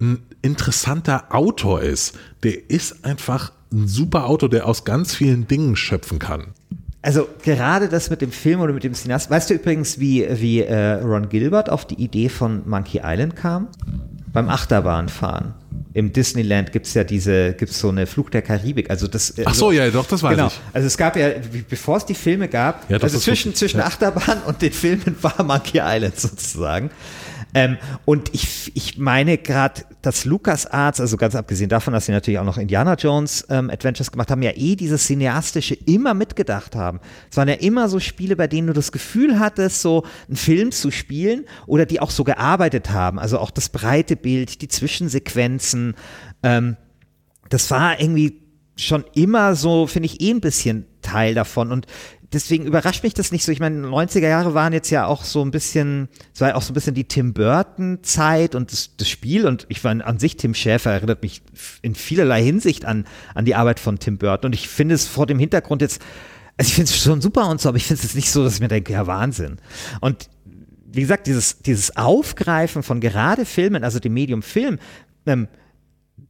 ein interessanter Autor ist. Der ist einfach ein super Autor, der aus ganz vielen Dingen schöpfen kann. Also gerade das mit dem Film oder mit dem Cineast. Weißt du übrigens, wie, wie äh, Ron Gilbert auf die Idee von Monkey Island kam? Beim Achterbahnfahren im Disneyland gibt es ja diese, gibt es so eine Fluch der Karibik. Also das, Ach so, ja, doch, das weiß genau. ich. Also es gab ja, bevor es die Filme gab, ja, also zwischen, zwischen Achterbahn und den Filmen war Monkey Island sozusagen. Ähm, und ich, ich meine gerade, dass LucasArts, also ganz abgesehen davon, dass sie natürlich auch noch Indiana Jones ähm, Adventures gemacht haben, ja eh dieses Cineastische immer mitgedacht haben. Es waren ja immer so Spiele, bei denen du das Gefühl hattest, so einen Film zu spielen oder die auch so gearbeitet haben. Also auch das breite Bild, die Zwischensequenzen. Ähm, das war irgendwie schon immer so, finde ich, eh ein bisschen Teil davon. Und deswegen überrascht mich das nicht so. Ich meine, 90er Jahre waren jetzt ja auch so ein bisschen, es war ja auch so ein bisschen die Tim Burton Zeit und das, das Spiel und ich war an sich Tim Schäfer erinnert mich in vielerlei Hinsicht an, an die Arbeit von Tim Burton und ich finde es vor dem Hintergrund jetzt, also ich finde es schon super und so, aber ich finde es jetzt nicht so, dass ich mir denke, ja Wahnsinn. Und wie gesagt, dieses, dieses Aufgreifen von gerade Filmen, also dem Medium Film, ähm,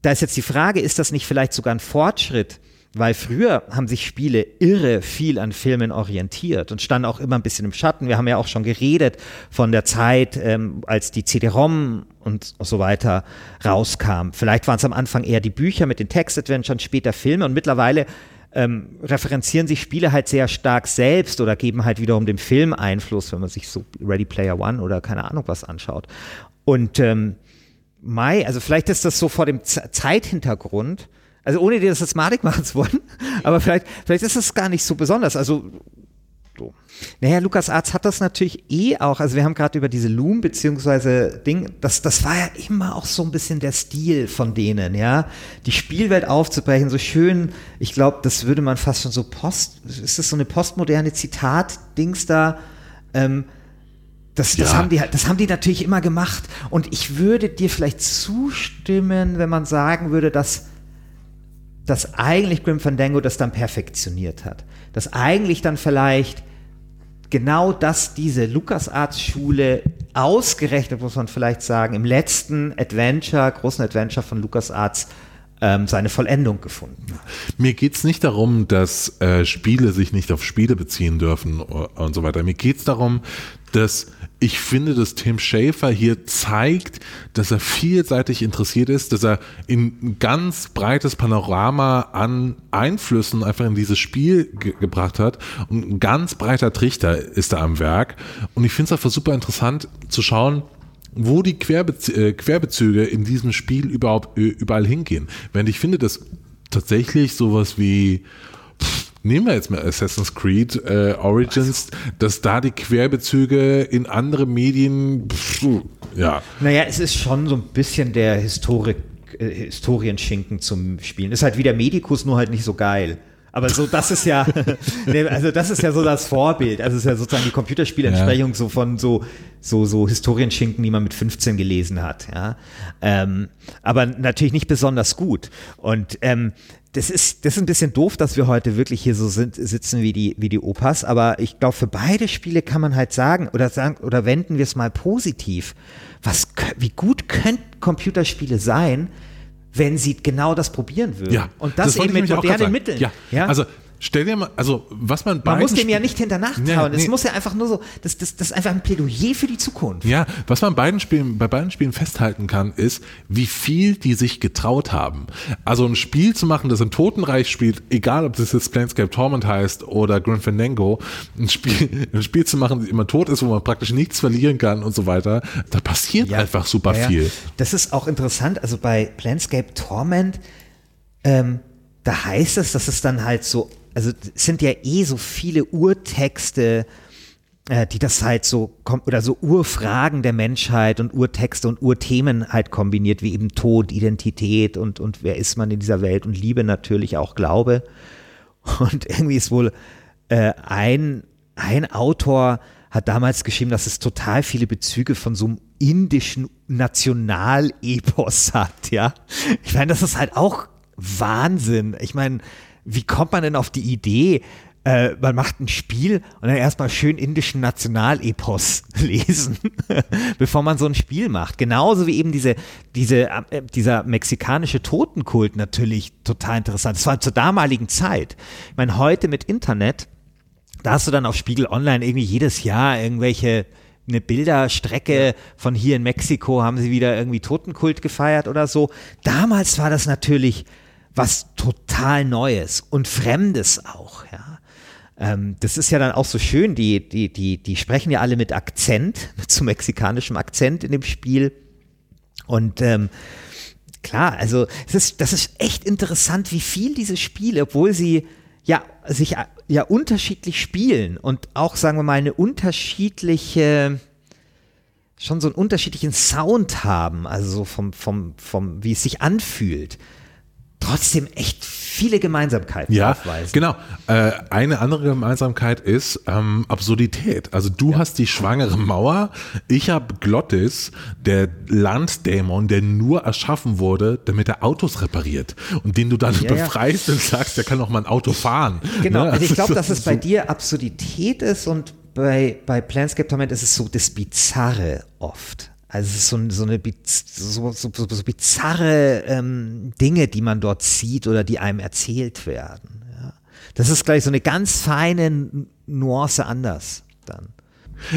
da ist jetzt die Frage, ist das nicht vielleicht sogar ein Fortschritt? Weil früher haben sich Spiele irre viel an Filmen orientiert und standen auch immer ein bisschen im Schatten. Wir haben ja auch schon geredet von der Zeit, ähm, als die CD-ROM und so weiter rauskam. Vielleicht waren es am Anfang eher die Bücher mit den Text-Adventures, später Filme und mittlerweile ähm, referenzieren sich Spiele halt sehr stark selbst oder geben halt wiederum dem Film Einfluss, wenn man sich so Ready Player One oder keine Ahnung was anschaut. Und ähm, Mai, also vielleicht ist das so vor dem Z Zeithintergrund, also ohne dir das jetzt madig machen zu wollen, (laughs) aber vielleicht, vielleicht ist es gar nicht so besonders. Also so. Naja, Lukas Arzt hat das natürlich eh auch, also wir haben gerade über diese Loom beziehungsweise Ding, das, das war ja immer auch so ein bisschen der Stil von denen, ja. Die Spielwelt aufzubrechen, so schön, ich glaube, das würde man fast schon so post, ist das so eine postmoderne Zitat-Dings da, ähm, das, das, ja. haben die, das haben die natürlich immer gemacht. Und ich würde dir vielleicht zustimmen, wenn man sagen würde, dass dass eigentlich Grim Fandango das dann perfektioniert hat. Dass eigentlich dann vielleicht genau das diese LucasArts-Schule ausgerechnet, muss man vielleicht sagen, im letzten Adventure, großen Adventure von LucasArts ähm, seine Vollendung gefunden Mir geht es nicht darum, dass äh, Spiele sich nicht auf Spiele beziehen dürfen und so weiter. Mir geht es darum, dass ich finde, dass Tim Schafer hier zeigt, dass er vielseitig interessiert ist, dass er ein ganz breites Panorama an Einflüssen einfach in dieses Spiel ge gebracht hat. Und ein ganz breiter Trichter ist da am Werk. Und ich finde es einfach super interessant zu schauen, wo die Querbez äh, Querbezüge in diesem Spiel überhaupt überall hingehen. Während ich finde, dass tatsächlich sowas wie nehmen wir jetzt mal Assassin's Creed äh, Origins, dass da die Querbezüge in andere Medien, pff, ja. Naja, es ist schon so ein bisschen der Historik, äh, Historienschinken zum Spielen. Ist halt wie der Medikus, nur halt nicht so geil. Aber so, das ist ja, (laughs) nee, also das ist ja so das Vorbild. Also es ist ja sozusagen die Computerspielensprechung so von so, so, so Historienschinken, die man mit 15 gelesen hat, ja. Ähm, aber natürlich nicht besonders gut. Und ähm, das ist, das ist ein bisschen doof, dass wir heute wirklich hier so sind, sitzen wie die, wie die Opas, aber ich glaube, für beide Spiele kann man halt sagen, oder sagen, oder wenden wir es mal positiv. Was, wie gut könnten Computerspiele sein, wenn sie genau das probieren würden? Ja, Und das, wollte eben mit modernen. Mitteln. Ja, also stell dir mal, also was man Man muss dem ja nicht hinter nachtrauen. Es nee. muss ja einfach nur so, das, das, das ist einfach ein Plädoyer für die Zukunft. Ja, was man beiden Spielen, bei beiden Spielen festhalten kann, ist, wie viel die sich getraut haben. Also ein Spiel zu machen, das im Totenreich spielt, egal ob das jetzt Planescape Torment heißt oder Grim Fandango, ein Spiel, (laughs) ein Spiel zu machen, das immer tot ist, wo man praktisch nichts verlieren kann und so weiter, da passiert einfach super Ja, ja. viel. Das ist auch interessant. Also bei Planescape Torment, ähm, da heißt es, dass es dann halt so, also es sind ja eh so viele Urtexte, äh, die das halt so, oder so Urfragen der Menschheit und Urtexte und Urthemen halt kombiniert, wie eben Tod, Identität und, und wer ist man in dieser Welt und Liebe natürlich auch Glaube. Und irgendwie ist wohl äh, ein, ein Autor hat damals geschrieben, dass es total viele Bezüge von so einem indischen Nationalepos hat, ja. Ich meine, das ist halt auch Wahnsinn. Ich meine, wie kommt man denn auf die Idee, äh, man macht ein Spiel und dann erstmal schön indischen Nationalepos (laughs) lesen, (laughs) bevor man so ein Spiel macht. Genauso wie eben diese, diese, äh, dieser mexikanische Totenkult natürlich total interessant. Das war zur damaligen Zeit. Ich meine, heute mit Internet, da hast du dann auf Spiegel Online irgendwie jedes Jahr irgendwelche eine Bilderstrecke von hier in Mexiko haben sie wieder irgendwie Totenkult gefeiert oder so. Damals war das natürlich was total Neues und Fremdes auch, ja. Ähm, das ist ja dann auch so schön, die, die, die, die sprechen ja alle mit Akzent, (laughs) mit so mexikanischem Akzent in dem Spiel. Und ähm, klar, also es ist, das ist echt interessant, wie viel diese Spiele, obwohl sie ja sich ja unterschiedlich spielen und auch, sagen wir mal, eine unterschiedliche, schon so einen unterschiedlichen Sound haben, also so vom, vom, vom, wie es sich anfühlt, trotzdem echt viele Gemeinsamkeiten Ja, aufweisen. genau. Äh, eine andere Gemeinsamkeit ist ähm, Absurdität. Also du hast die schwangere Mauer, ich habe Glottis, der Landdämon, der nur erschaffen wurde, damit er Autos repariert und den du dann Ja, ja. befreist und sagst, der kann auch mal ein Auto fahren. Genau, Ne? also ich glaube, dass es bei dir Absurdität ist und bei, bei Planescape Torment ist es so das Bizarre oft. Also es ist so, so eine so, so, so, so bizarre ähm, Dinge, die man dort sieht oder die einem erzählt werden. Ja. Das ist gleich so eine ganz feine Nuance anders dann.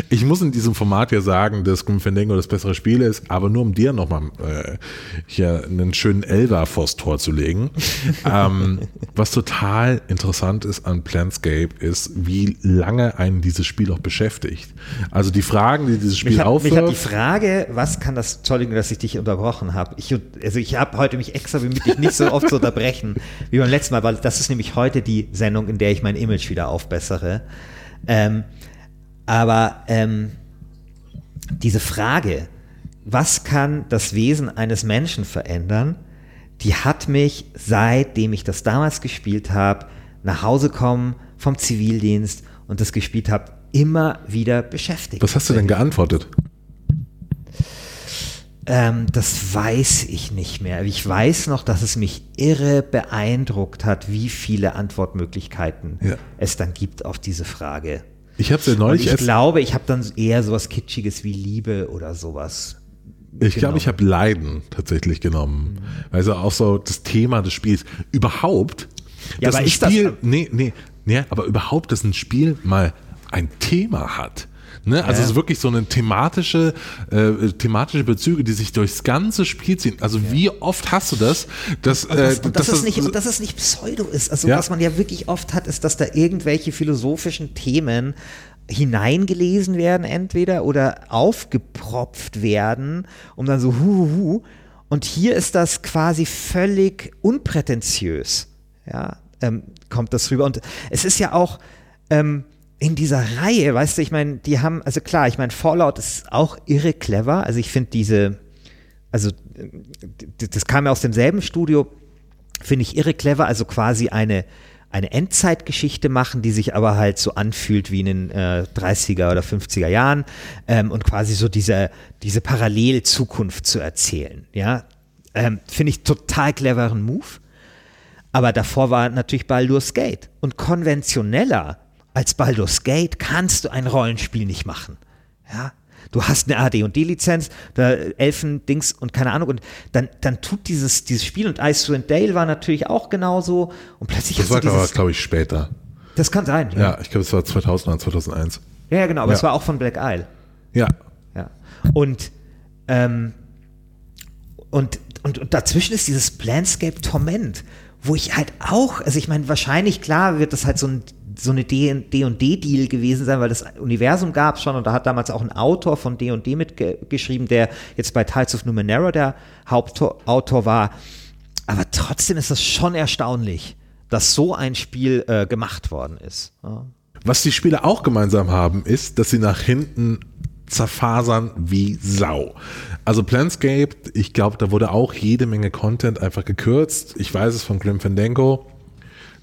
Ich muss in diesem Format ja sagen, dass Fandango das bessere Spiel ist, aber nur um dir nochmal äh, hier einen schönen Elva vors Tor zu legen. (laughs) ähm, was total interessant ist an Planscape ist, wie lange einen dieses Spiel auch beschäftigt. Also die Fragen, die dieses Spiel Mich hat, mich hat die aufwirft. Frage, was kann das, Entschuldigung, dass ich dich unterbrochen habe. Ich, also ich habe heute mich extra bemüht, dich nicht so oft zu unterbrechen wie beim letzten Mal, weil das ist nämlich heute die Sendung, in der ich mein Image wieder aufbessere. Ähm, aber ähm, diese Frage, was kann das Wesen eines Menschen verändern, die hat mich, seitdem ich das damals gespielt habe, nach Hause kommen vom Zivildienst und das gespielt habe, immer wieder beschäftigt. Was hast du denn geantwortet? Ähm, das weiß ich nicht mehr. Ich weiß noch, dass es mich irre beeindruckt hat, wie viele Antwortmöglichkeiten Ja. es dann gibt auf diese Frage. Ich habe es ja Und neulich ich glaube, ich habe dann eher sowas Kitschiges wie Liebe oder sowas. ich glaube, ich habe Leiden tatsächlich genommen. Also auch so das Thema des Spiels. Überhaupt, Ja, dass aber ein ist das- Spiel, nee, nee, nee, aber überhaupt, dass ein Spiel mal ein Thema hat. Ne? Also Ja. es ist wirklich so eine thematische, äh, thematische Bezüge, die sich durchs ganze Spiel ziehen. Also wie oft hast du das, dass, Und das, äh, und das, dass ist nicht, und dass es nicht Pseudo ist. Also Ja. was man ja wirklich oft hat, ist, dass da irgendwelche philosophischen Themen hineingelesen werden entweder oder aufgepropft werden, um dann so hu, hu, hu. Und hier ist das quasi völlig unprätentiös. Ja, ähm, kommt das rüber. Und es ist ja auch ähm, in dieser Reihe, weißt du, ich meine, die haben, also klar, ich meine, Fallout ist auch irre clever. Also ich finde diese, also das kam ja aus demselben Studio, finde ich irre clever, also quasi eine, eine Endzeitgeschichte machen, die sich aber halt so anfühlt wie in den äh, 30er oder 50er Jahren ähm, und quasi so diese, diese Parallelzukunft zu erzählen. Ja, ähm, finde ich total cleveren Move. Aber davor war natürlich Baldur's Gate. Und konventioneller als Baldur's Gate kannst du ein Rollenspiel nicht machen. Ja, du hast eine AD&D-Lizenz, Elfen, Dings und keine Ahnung und dann, dann tut dieses, dieses Spiel und Icewind Dale war natürlich auch genauso und plötzlich Das war, dieses, glaube ich, später. das kann sein, Ja, ich glaube, es war 2000 oder 2001. Ja, ja genau, aber Ja. es war auch von Black Isle. Ja. Ja. Und, ähm, und, und, und dazwischen ist dieses Planscape Torment, wo ich halt auch, also ich meine, wahrscheinlich, klar, wird das halt so ein so eine D&D-Deal gewesen sein, weil das Universum gab es schon und da hat damals auch ein Autor von D&D mitgeschrieben, der jetzt bei Tides of Numenera der Hauptautor war. Aber trotzdem ist das schon erstaunlich, dass so ein Spiel äh, gemacht worden ist. Ja. Was die Spiele auch gemeinsam haben, ist, dass sie nach hinten zerfasern wie Sau. Also Planscape, ich glaube, da wurde auch jede Menge Content einfach gekürzt. Ich weiß es von Grim Fandango.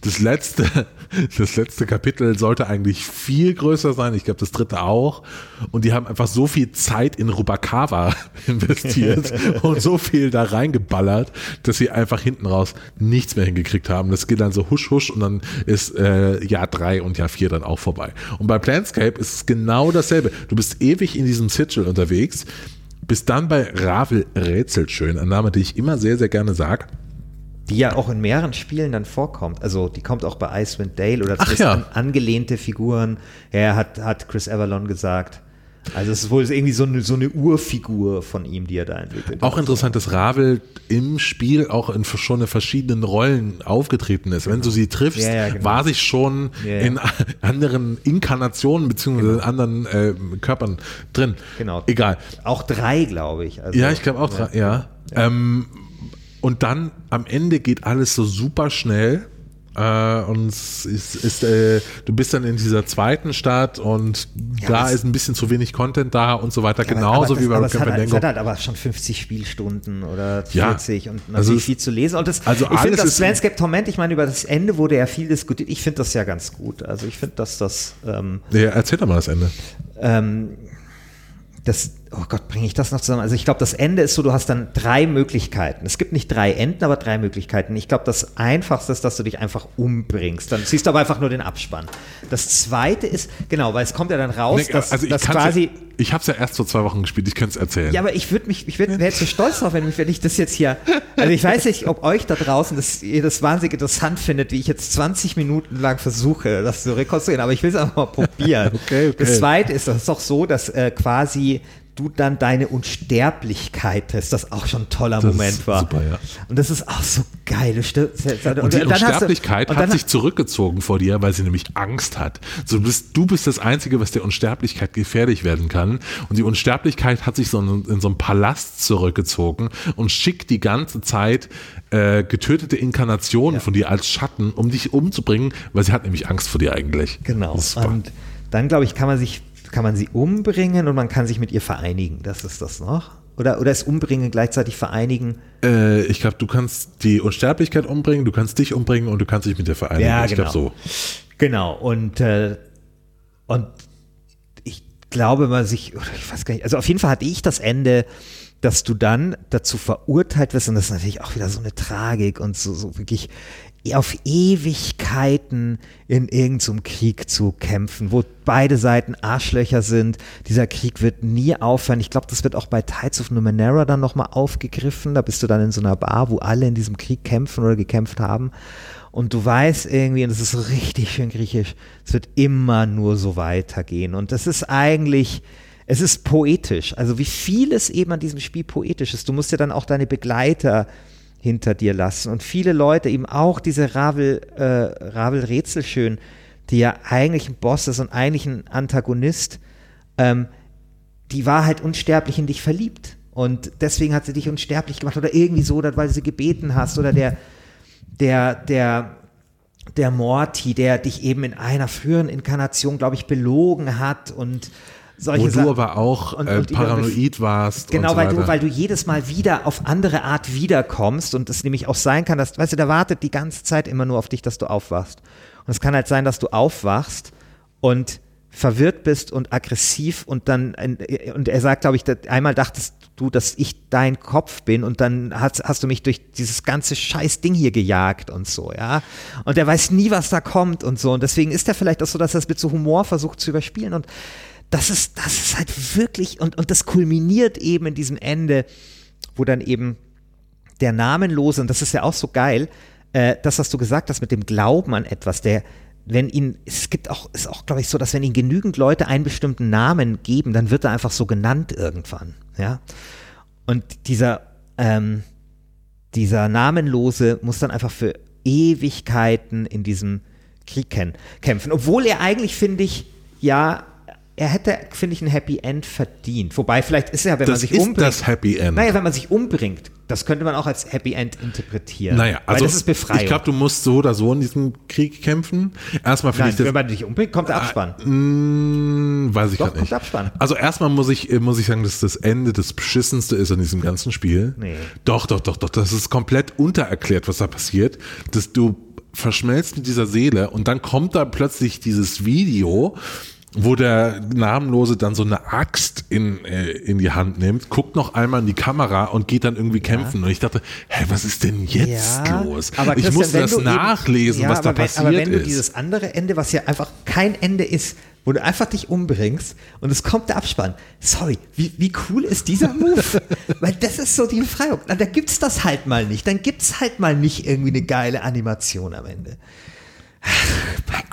Das letzte, (laughs) das letzte Kapitel sollte eigentlich viel größer sein. Ich glaube, das dritte auch. Und die haben einfach so viel Zeit in Rubacava (laughs) investiert (laughs) und so viel da reingeballert, dass sie einfach hinten raus nichts mehr hingekriegt haben. Das geht dann so husch husch und dann ist äh, Jahr drei und Jahr vier dann auch vorbei. Und bei Planscape ist es genau dasselbe. Du bist ewig in diesem Sigil unterwegs, bist dann bei Ravel Rätselschön, ein Name, den ich immer sehr, sehr gerne sag. Die ja auch in mehreren Spielen dann vorkommt. Also die kommt auch bei Icewind Dale oder zumindest ja. an, angelehnte Figuren. Ja, hat, hat Chris Avalon gesagt. Also es ist wohl irgendwie so eine, so eine Urfigur von ihm, die er da entwickelt Auch interessant, dass Ravel im Spiel auch in schon in verschiedenen Rollen aufgetreten ist. Wenn du sie triffst, Ja, ja, genau. war sich schon Ja, in (laughs) anderen Inkarnationen beziehungsweise in anderen äh, Körpern drin. Genau. Egal. Auch drei, glaube ich. Also, Ja, ich glaube auch, dran, ja. Ähm, und dann am Ende geht alles so super schnell. Äh, und es ist, ist äh, du bist dann in dieser zweiten Stadt und da das- ist ein bisschen zu wenig Content da und so weiter, Aber- genauso aber wie das, bei aber es hat, halt, Campanengo. hat halt aber schon 50 Spielstunden oder Ja. 40 und Also natürlich es- viel zu lesen. Und das, also ich finde das Landscape Torment, ich meine, über das Ende wurde ja viel diskutiert. Ich finde das ja ganz gut. Also ich finde, dass das ähm, Ja, erzähl doch mal das Ende. ähm, das, oh Gott, bringe ich das noch zusammen? Also ich glaube, das Ende ist so, du hast dann drei Möglichkeiten. Es gibt nicht drei Enden, aber drei Möglichkeiten. Ich glaube, das Einfachste ist, dass du dich einfach umbringst. Dann siehst du aber einfach nur den Abspann. Das Zweite ist, genau, weil es kommt ja dann raus, Nee, dass, also ich dass quasi... ja, ich habe es ja erst vor zwei Wochen gespielt, ich könnte es erzählen. Ja, aber ich würde mich, ich wäre so stolz drauf, wenn, mich- wenn ich das jetzt hier, also ich weiß nicht, ob euch da draußen das, ihr das wahnsinnig interessant findet, wie ich jetzt 20 Minuten lang versuche, das zu rekonstruieren, aber ich will es einfach mal probieren. (laughs) Okay, okay. Das zweite ist, das ist doch so, dass äh, quasi du dann deine Unsterblichkeit hast, das auch schon ein toller Das Moment war. super, ja. Und das ist auch so geil. Stirbst- Und die hast du- Unsterblichkeit und hat sich zurückgezogen vor dir, weil sie nämlich Angst hat. So, du, bist, du bist das Einzige, was der Unsterblichkeit gefährlich werden kann. Und die Unsterblichkeit hat sich so in, in so einen Palast zurückgezogen und schickt die ganze Zeit äh, getötete Inkarnationen von dir als Schatten, um dich umzubringen, weil sie hat nämlich Angst vor dir eigentlich. Genau. Super. Und dann, glaube ich, kann man sich, kann man sie umbringen und man kann sich mit ihr vereinigen. Das ist das noch. Oder, oder ist umbringen gleichzeitig vereinigen? Äh, ich glaube, du kannst die Unsterblichkeit umbringen, du kannst dich umbringen und du kannst dich mit dir vereinigen. Ja, ich genau. glaube so. Genau. Und, äh, und ich glaube, man sich, oder ich weiß gar nicht, also auf jeden Fall hatte ich das Ende, dass du dann dazu verurteilt wirst, und das ist natürlich auch wieder so eine Tragik und so, so wirklich auf Ewigkeiten in irgendeinem Krieg zu kämpfen, wo beide Seiten Arschlöcher sind. Dieser Krieg wird nie aufhören. Ich glaube, das wird auch bei Tides of Numenera dann nochmal aufgegriffen. Da bist du dann in so einer Bar, wo alle in diesem Krieg kämpfen oder gekämpft haben. Und du weißt irgendwie, und das ist richtig schön griechisch, es wird immer nur so weitergehen. Und das ist eigentlich, es ist poetisch. Also wie vieles eben an diesem Spiel poetisch ist. Du musst ja dann auch deine Begleiter hinter dir lassen. Und viele Leute, eben auch diese Ravel, äh, Ravel Rätselschön, die ja eigentlich ein Boss ist und eigentlich ein Antagonist, ähm, die war halt unsterblich in dich verliebt. Und deswegen hat sie dich unsterblich gemacht oder irgendwie so, weil du sie gebeten hast oder der, der, der, der Morty, der dich eben in einer früheren Inkarnation, glaube ich, belogen hat und solche Wo du Sachen. aber auch Und- äh, und paranoid warst. Genau, so weil du, weil du jedes Mal wieder auf andere Art wiederkommst und es nämlich auch sein kann, dass, weißt du, der wartet die ganze Zeit immer nur auf dich, dass du aufwachst. Und es kann halt sein, dass du aufwachst und verwirrt bist und aggressiv und dann, und er sagt, glaube ich, einmal dachtest du, dass ich dein Kopf bin und dann hast, hast du mich durch dieses ganze scheiß Ding hier gejagt und so, ja. Und er weiß nie, was da kommt und so. Und deswegen ist er vielleicht auch so, dass er es mit so Humor versucht zu überspielen und das ist, das ist halt wirklich, und, und das kulminiert eben in diesem Ende, wo dann eben der Namenlose, und das ist ja auch so geil, äh, das, was du gesagt hast mit dem Glauben an etwas, der, wenn ihn, es gibt auch, ist auch, glaube ich, so, dass wenn ihn genügend Leute einen bestimmten Namen geben, dann wird er einfach so genannt irgendwann, ja. Und dieser, ähm, dieser Namenlose muss dann einfach für Ewigkeiten in diesem Krieg kä- kämpfen. Obwohl er eigentlich, finde ich, ja, er hätte, finde ich, ein Happy End verdient. Wobei, vielleicht ist er, wenn man Das sich ist umbringt. das Happy End. Naja, wenn man sich umbringt, das könnte man auch als Happy End interpretieren. Naja, also das ist Befreiung. ich glaube, du musst so oder so in diesem Krieg kämpfen. Erstmal finde ich das. wenn man dich umbringt, kommt der Abspann. Mm, weiß ich Doch, gerade nicht. kommt Abspann. Also erstmal muss ich, äh, muss ich sagen, dass das Ende das beschissenste ist an diesem ganzen Spiel. Nee. Doch, doch, doch, doch. Das ist komplett untererklärt, was da passiert. Dass du verschmelzt mit dieser Seele und dann kommt da plötzlich dieses Video, wo der Namenlose dann so eine Axt in, äh, in die Hand nimmt, guckt noch einmal in die Kamera und geht dann irgendwie kämpfen. Und ich dachte, hä, was ist denn jetzt Ja, los? aber ich Christian, musste das du eben- nachlesen, ja, was da wenn, passiert Aber wenn du ist. dieses andere Ende, was ja einfach kein Ende ist, wo du einfach dich umbringst und es kommt der Abspann. Sorry, wie, wie cool ist dieser Move? (laughs) Weil das ist so die Befreiung. Da gibt's das halt mal nicht. Dann gibt's halt mal nicht irgendwie eine geile Animation am Ende.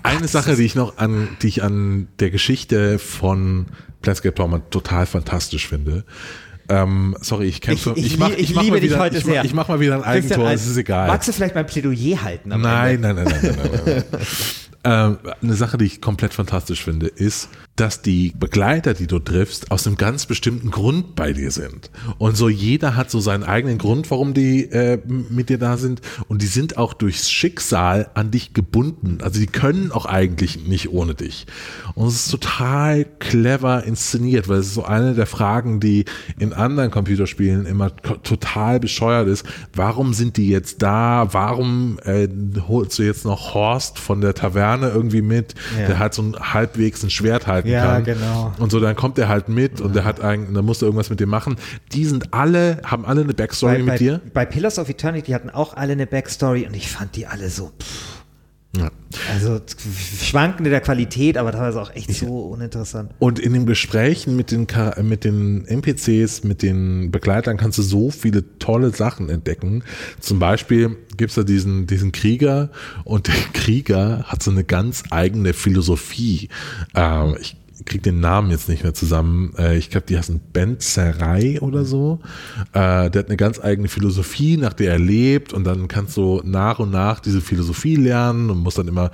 Eine Sache, die ich noch an, die ich an der Geschichte von Planescape Torment total fantastisch finde. Ähm, sorry, ich kämpfe. Ich, ich, mach, lie- ich mach liebe mal dich wieder, heute ich, sehr. Ich mach mal wieder ein Eigentor, als- es ist egal. Magst du vielleicht mein Plädoyer halten? Nein, nein, nein, nein, nein, nein, nein. (laughs) ähm, eine Sache, die ich komplett fantastisch finde, ist, dass die Begleiter, die du triffst, aus einem ganz bestimmten Grund bei dir sind. Und so jeder hat so seinen eigenen Grund, warum die äh, mit dir da sind. Und die sind auch durchs Schicksal an dich gebunden. Also die können auch eigentlich nicht ohne dich. Und es ist total clever inszeniert, weil es ist so eine der Fragen, die in anderen Computerspielen immer total bescheuert ist. Warum sind die jetzt da? Warum äh, holst du jetzt noch Horst von der Taverne irgendwie mit, Ja. der halt so ein halbwegs ein Schwert halten Ja, kann. genau. Und so, dann kommt er halt mit und der hat eigentlich, dann musst du irgendwas mit dem machen. Die sind alle, haben alle eine Backstory bei, mit bei, dir. Bei Pillars of Eternity hatten auch alle eine Backstory und ich fand die alle so, pff, Ja. also schwankende der Qualität, aber teilweise auch echt so uninteressant. Und in den Gesprächen mit den, Char- mit den NPCs, mit den Begleitern kannst du so viele tolle Sachen entdecken. Zum Beispiel gibt's da diesen, diesen Krieger und der (laughs) Krieger hat so eine ganz eigene Philosophie. Ähm, ich krieg den Namen jetzt nicht mehr zusammen. Äh, ich glaube, die heißen Ben Sarai oder so. Äh, der hat eine ganz eigene Philosophie, nach der er lebt und dann kannst du nach und nach diese Philosophie lernen und musst dann immer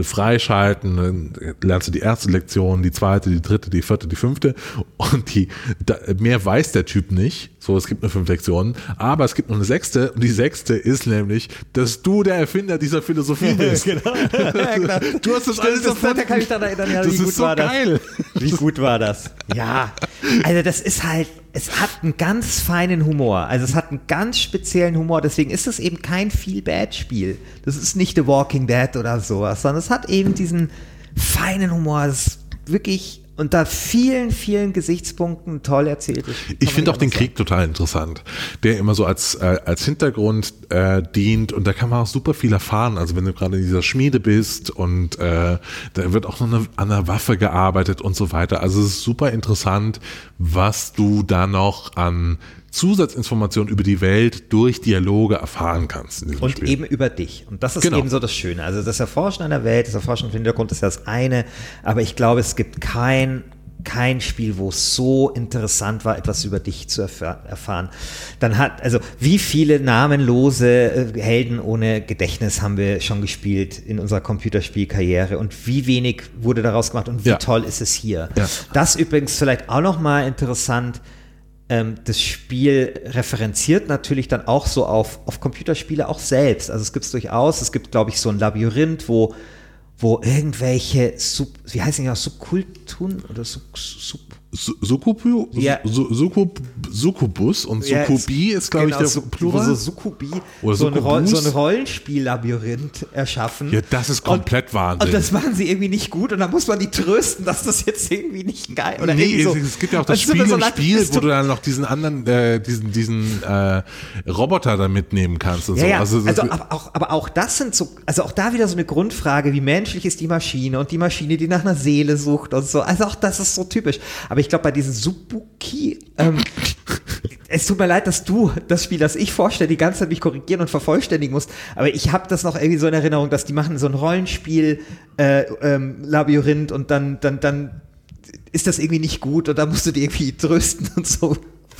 freischalten. Dann lernst du die erste Lektion, die zweite, die dritte, die vierte, die fünfte und die da, mehr weiß der Typ nicht. So, es gibt nur fünf Lektionen, aber es gibt noch eine sechste und die sechste ist nämlich, dass du der Erfinder dieser Philosophie (laughs) bist. genau. (laughs) ja. Du hast das alles das, da kann ich dann erinnern, ja, Das wie ist gut so war das? geil. Wie gut war das? Ja, also das ist halt, es hat einen ganz feinen Humor. Also es hat einen ganz speziellen Humor. Deswegen ist es eben kein Feel-Bad-Spiel. Das ist nicht The Walking Dead oder sowas, sondern es hat eben diesen feinen Humor. Es ist wirklich unter vielen, vielen Gesichtspunkten toll erzähltes Spiel. Ich finde auch den anders Krieg total interessant, der immer so als, äh, als Hintergrund äh, dient und da kann man auch super viel erfahren. Also wenn du gerade in dieser Schmiede bist und äh, da wird auch noch eine, an der Waffe gearbeitet und so weiter. Also es ist super interessant, was du da noch an Zusatzinformationen über die Welt durch Dialoge erfahren kannst Und Spiel. eben über dich. Und das ist Genau. eben so das Schöne. Also das Erforschen einer Welt, das Erforschen im Hintergrund ist das eine, aber ich glaube, es gibt kein kein Spiel, wo es so interessant war, etwas über dich zu erfahr erfahren. Dann hat, also wie viele namenlose äh, Helden ohne Gedächtnis haben wir schon gespielt in unserer Computerspielkarriere und wie wenig wurde daraus gemacht und wie Ja. toll ist es hier. Ja. Das übrigens vielleicht auch nochmal interessant, ähm, das Spiel referenziert natürlich dann auch so auf, auf Computerspiele auch selbst. Also es gibt es durchaus. Es gibt, glaube ich, so ein Labyrinth, wo, wo irgendwelche, Sub, wie heißen die auch, Subkulturen oder Sub, Sub Su- Sukubu, Ja. Su- Sukub, Sukubus und Ja, Sukubi ist, glaube genau, ich, der Plural. So Sukubi, Oder so, ein Roll, Succubus? so ein Rollenspiellabyrinth erschaffen. Ja, das ist komplett und, Wahnsinn. Und das machen sie irgendwie nicht gut und dann muss man die trösten, dass das jetzt irgendwie nicht geil oder nee, so. es, gibt ja auch das tut Spiel so im Spiel, wo du dann noch diesen anderen, äh, diesen, diesen äh, Roboter da mitnehmen kannst und Ja, so. ja. Also, Also, aber, auch, aber auch das sind so, also auch da wieder so eine Grundfrage, wie menschlich ist die Maschine und die Maschine, die nach einer Seele sucht und so. Also auch das ist so typisch. Aber ich glaube, bei diesen Subuki, ähm, (laughs) es tut mir leid, dass du das Spiel, das ich vorstelle, die ganze Zeit mich korrigieren und vervollständigen musst. Aber ich habe das noch irgendwie so in Erinnerung, dass die machen so ein Rollenspiel, äh, ähm, Labyrinth und dann, dann, dann ist das irgendwie nicht gut und da musst du die irgendwie trösten und so.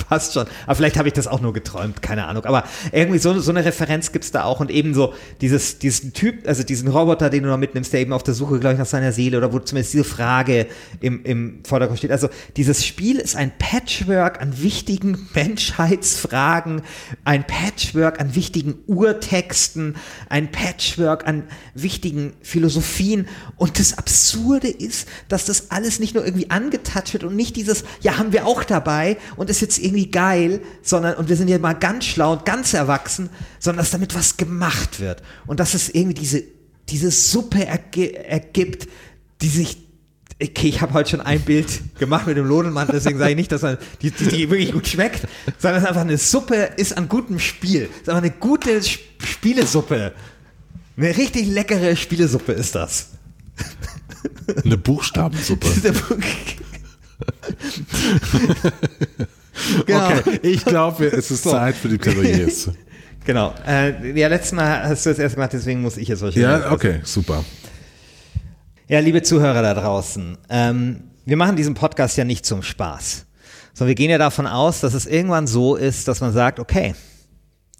Passt schon. Aber vielleicht habe ich das auch nur geträumt, keine Ahnung. Aber irgendwie so, so eine Referenz gibt's da auch und ebenso dieses, diesen Typ, also diesen Roboter, den du noch mitnimmst, der eben auf der Suche, glaube ich, nach seiner Seele oder wo zumindest diese Frage im, im Vordergrund steht. Also dieses Spiel ist ein Patchwork an wichtigen (laughs) Menschheitsfragen, ein Patchwork an wichtigen Urtexten, ein Patchwork an wichtigen Philosophien. Und das Absurde ist, dass das alles nicht nur irgendwie angetatscht wird und nicht dieses, ja, haben wir auch dabei und ist jetzt irgendwie geil, sondern, und wir sind ja mal ganz schlau und ganz erwachsen, sondern dass damit was gemacht wird. Und dass es irgendwie diese, diese Suppe ergi ergibt, die sich Okay, ich habe heute schon ein Bild gemacht mit dem Lodenmann, deswegen sage ich nicht, dass man die, die, die wirklich gut schmeckt, sondern es ist einfach eine Suppe ist an gutem Spiel. Es ist einfach eine gute Sp- Spielesuppe. Eine richtig leckere Spielesuppe ist das. eine Buchstabensuppe. (laughs) (laughs) Genau. Okay, ich glaube, es ist So. Zeit für die Plädoyers. (laughs) Genau. Äh, ja, letztes Mal hast du es erst gemacht, deswegen muss ich jetzt wahrscheinlich. Ja, okay, super. Ja, liebe Zuhörer da draußen, ähm, wir machen diesen Podcast ja nicht zum Spaß, sondern wir gehen ja davon aus, dass es irgendwann so ist, dass man sagt, okay,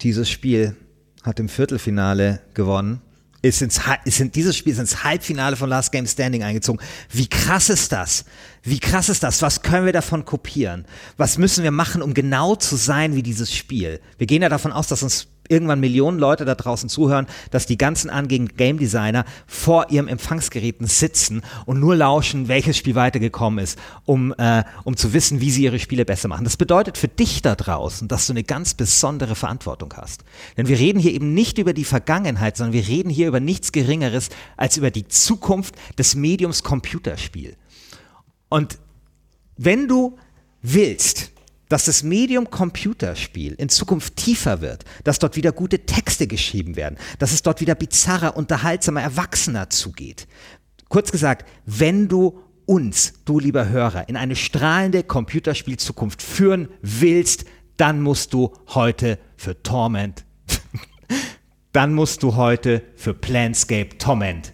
dieses Spiel hat im Viertelfinale gewonnen, ist ins, ist in, dieses Spiel ist ins Halbfinale von Last Game Standing eingezogen. Wie krass ist das? Wie krass ist das? Was können wir davon kopieren? Was müssen wir machen, um genau zu sein wie dieses Spiel? Wir gehen ja davon aus, dass uns irgendwann Millionen Leute da draußen zuhören, dass die ganzen angehenden Game Designer vor ihrem Empfangsgeräten sitzen und nur lauschen, welches Spiel weitergekommen ist, um, äh, um zu wissen, wie sie ihre Spiele besser machen. Das bedeutet für dich da draußen, dass du eine ganz besondere Verantwortung hast. Denn wir reden hier eben nicht über die Vergangenheit, sondern wir reden hier über nichts Geringeres als über die Zukunft des Mediums Computerspiel. Und wenn du willst, dass das Medium Computerspiel in Zukunft tiefer wird, dass dort wieder gute Texte geschrieben werden, dass es dort wieder bizarrer, unterhaltsamer, erwachsener zugeht. Kurz gesagt, wenn du uns, du lieber Hörer, in eine strahlende Computerspielzukunft führen willst, dann musst du heute für Torment, (laughs) dann musst du heute für Planscape Torment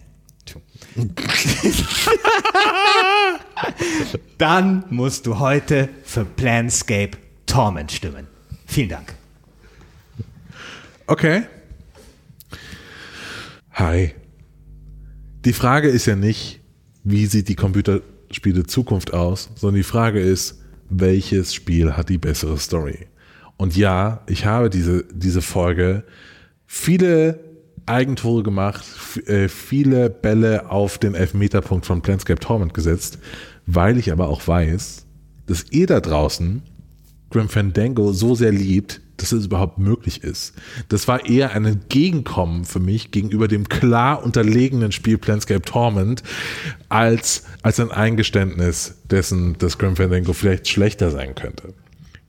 (laughs) dann musst du heute für Planscape Torment stimmen. Vielen Dank. Okay. Hi. Die Frage ist ja nicht, wie sieht die Computerspiele Zukunft aus, sondern die Frage ist, welches Spiel hat die bessere Story? Und ja, ich habe diese, diese Folge viele Eigentore gemacht, äh, viele Bälle auf den Elfmeterpunkt von Planscape Torment gesetzt, weil ich aber auch weiß, dass ihr da draußen Grim Fandango so sehr liebt, dass es überhaupt möglich ist. Das war eher ein Entgegenkommen für mich gegenüber dem klar unterlegenen Spiel Planscape Torment als, als ein Eingeständnis dessen, dass Grim Fandango vielleicht schlechter sein könnte.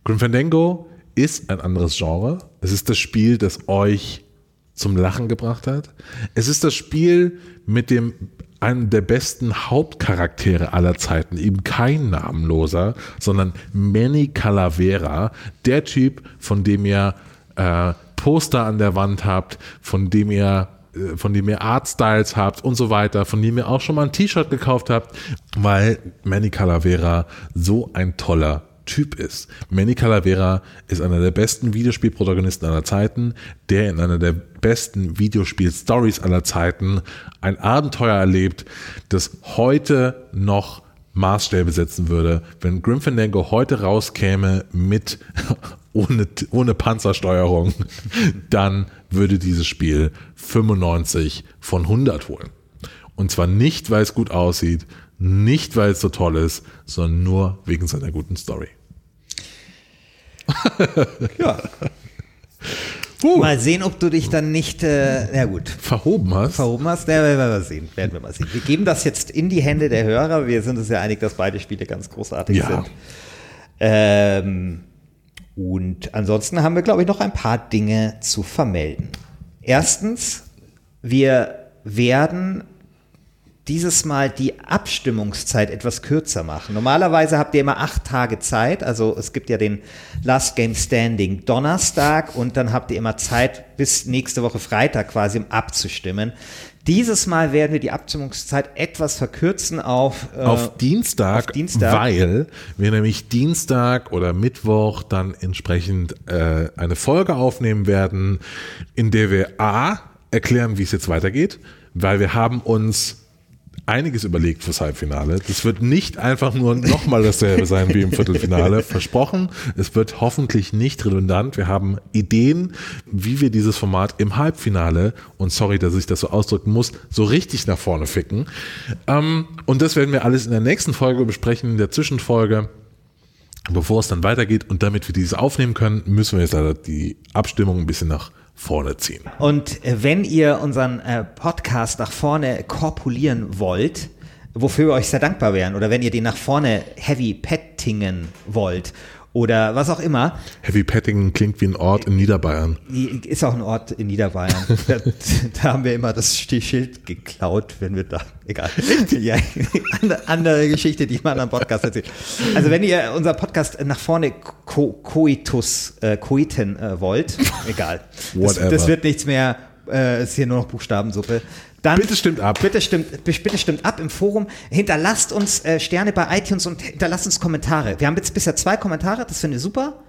Grim Fandango ist ein anderes Genre. Es ist das Spiel, das euch zum Lachen gebracht hat. Es ist das Spiel mit dem einem der besten Hauptcharaktere aller Zeiten, eben kein namenloser, sondern Manny Calavera, der Typ, von dem ihr äh, Poster an der Wand habt, von dem ihr äh, von dem ihr Artstyles habt und so weiter, von dem ihr auch schon mal ein T-Shirt gekauft habt, weil Manny Calavera so ein toller Typ ist. Manny Calavera ist einer der besten Videospielprotagonisten aller Zeiten, der in einer der besten Videospiel-Stories aller Zeiten ein Abenteuer erlebt, das heute noch Maßstäbe setzen würde. Wenn Grim Fandango heute rauskäme mit (laughs) ohne, ohne Panzersteuerung, (laughs) dann würde dieses Spiel 95 von 100 holen. Und zwar nicht, weil es gut aussieht, nicht, weil es so toll ist, sondern nur wegen seiner guten Story. Ja. Uh. Mal sehen, ob du dich dann nicht, äh, ja gut. Verhoben hast. Verhoben hast, ja, werden wir mal sehen. Werden wir mal sehen. Wir geben das jetzt in die Hände der Hörer. Wir sind uns ja einig, dass beide Spiele ganz großartig ja. sind. Ähm, und ansonsten haben wir, glaube ich, noch ein paar Dinge zu vermelden. Erstens, wir werden dieses Mal die Abstimmungszeit etwas kürzer machen. Normalerweise habt ihr immer acht Tage Zeit, also es gibt ja den Last Game Standing Donnerstag und dann habt ihr immer Zeit bis nächste Woche Freitag quasi, um abzustimmen. Dieses Mal werden wir die Abstimmungszeit etwas verkürzen auf, äh, auf, Dienstag, auf Dienstag, weil wir nämlich Dienstag oder Mittwoch dann entsprechend äh, eine Folge aufnehmen werden, in der wir A erklären, wie es jetzt weitergeht, weil wir haben uns einiges überlegt fürs Halbfinale. Das wird nicht einfach nur nochmal dasselbe sein wie im Viertelfinale. Versprochen. Es wird hoffentlich nicht redundant. Wir haben Ideen, wie wir dieses Format im Halbfinale, und sorry, dass ich das so ausdrücken muss, so richtig nach vorne ficken. Ähm, und das werden wir alles in der nächsten Folge besprechen, in der Zwischenfolge. Bevor es dann weitergeht und damit wir dieses aufnehmen können, müssen wir jetzt leider die Abstimmung ein bisschen nach vorne ziehen. Und äh, wenn ihr unseren äh, Podcast nach vorne korpulieren wollt, wofür wir euch sehr dankbar wären, oder wenn ihr den nach vorne heavy pettingen wollt oder was auch immer. Heavy Pettingen klingt wie ein Ort in Niederbayern. Ist auch ein Ort in Niederbayern. (laughs) da, da, haben wir immer das Schild geklaut, wenn wir da, egal. Ja, andere Geschichte, die man am Podcast erzählt. Also wenn ihr unser Podcast nach vorne co coitus, äh, coiten äh, wollt, (laughs) egal. Das, das, wird nichts mehr, äh, ist hier nur noch Buchstabensuppe. Dann, bitte stimmt ab. Bitte stimmt, bitte stimmt ab im Forum. Hinterlasst uns äh, Sterne bei iTunes und hinterlasst uns Kommentare. Wir haben jetzt bisher zwei Kommentare, das finde ich super.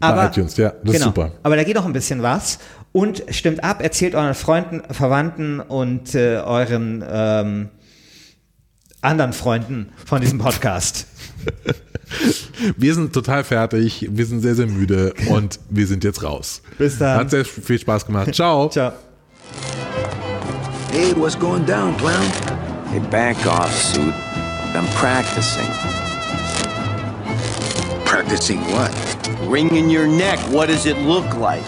Aber, bei iTunes, ja, das genau, ist super. Aber da geht noch ein bisschen was. Und stimmt ab, erzählt euren Freunden, Verwandten und äh, euren ähm, anderen Freunden von diesem Podcast. (laughs) Wir sind total fertig, wir sind sehr, sehr müde und wir sind jetzt raus. Bis dann. Hat sehr viel Spaß gemacht. Ciao. Ciao. Hey, what's going down, clown? Hey, back off, suit. I'm practicing. Practicing what? Ring in your neck. What does it look like?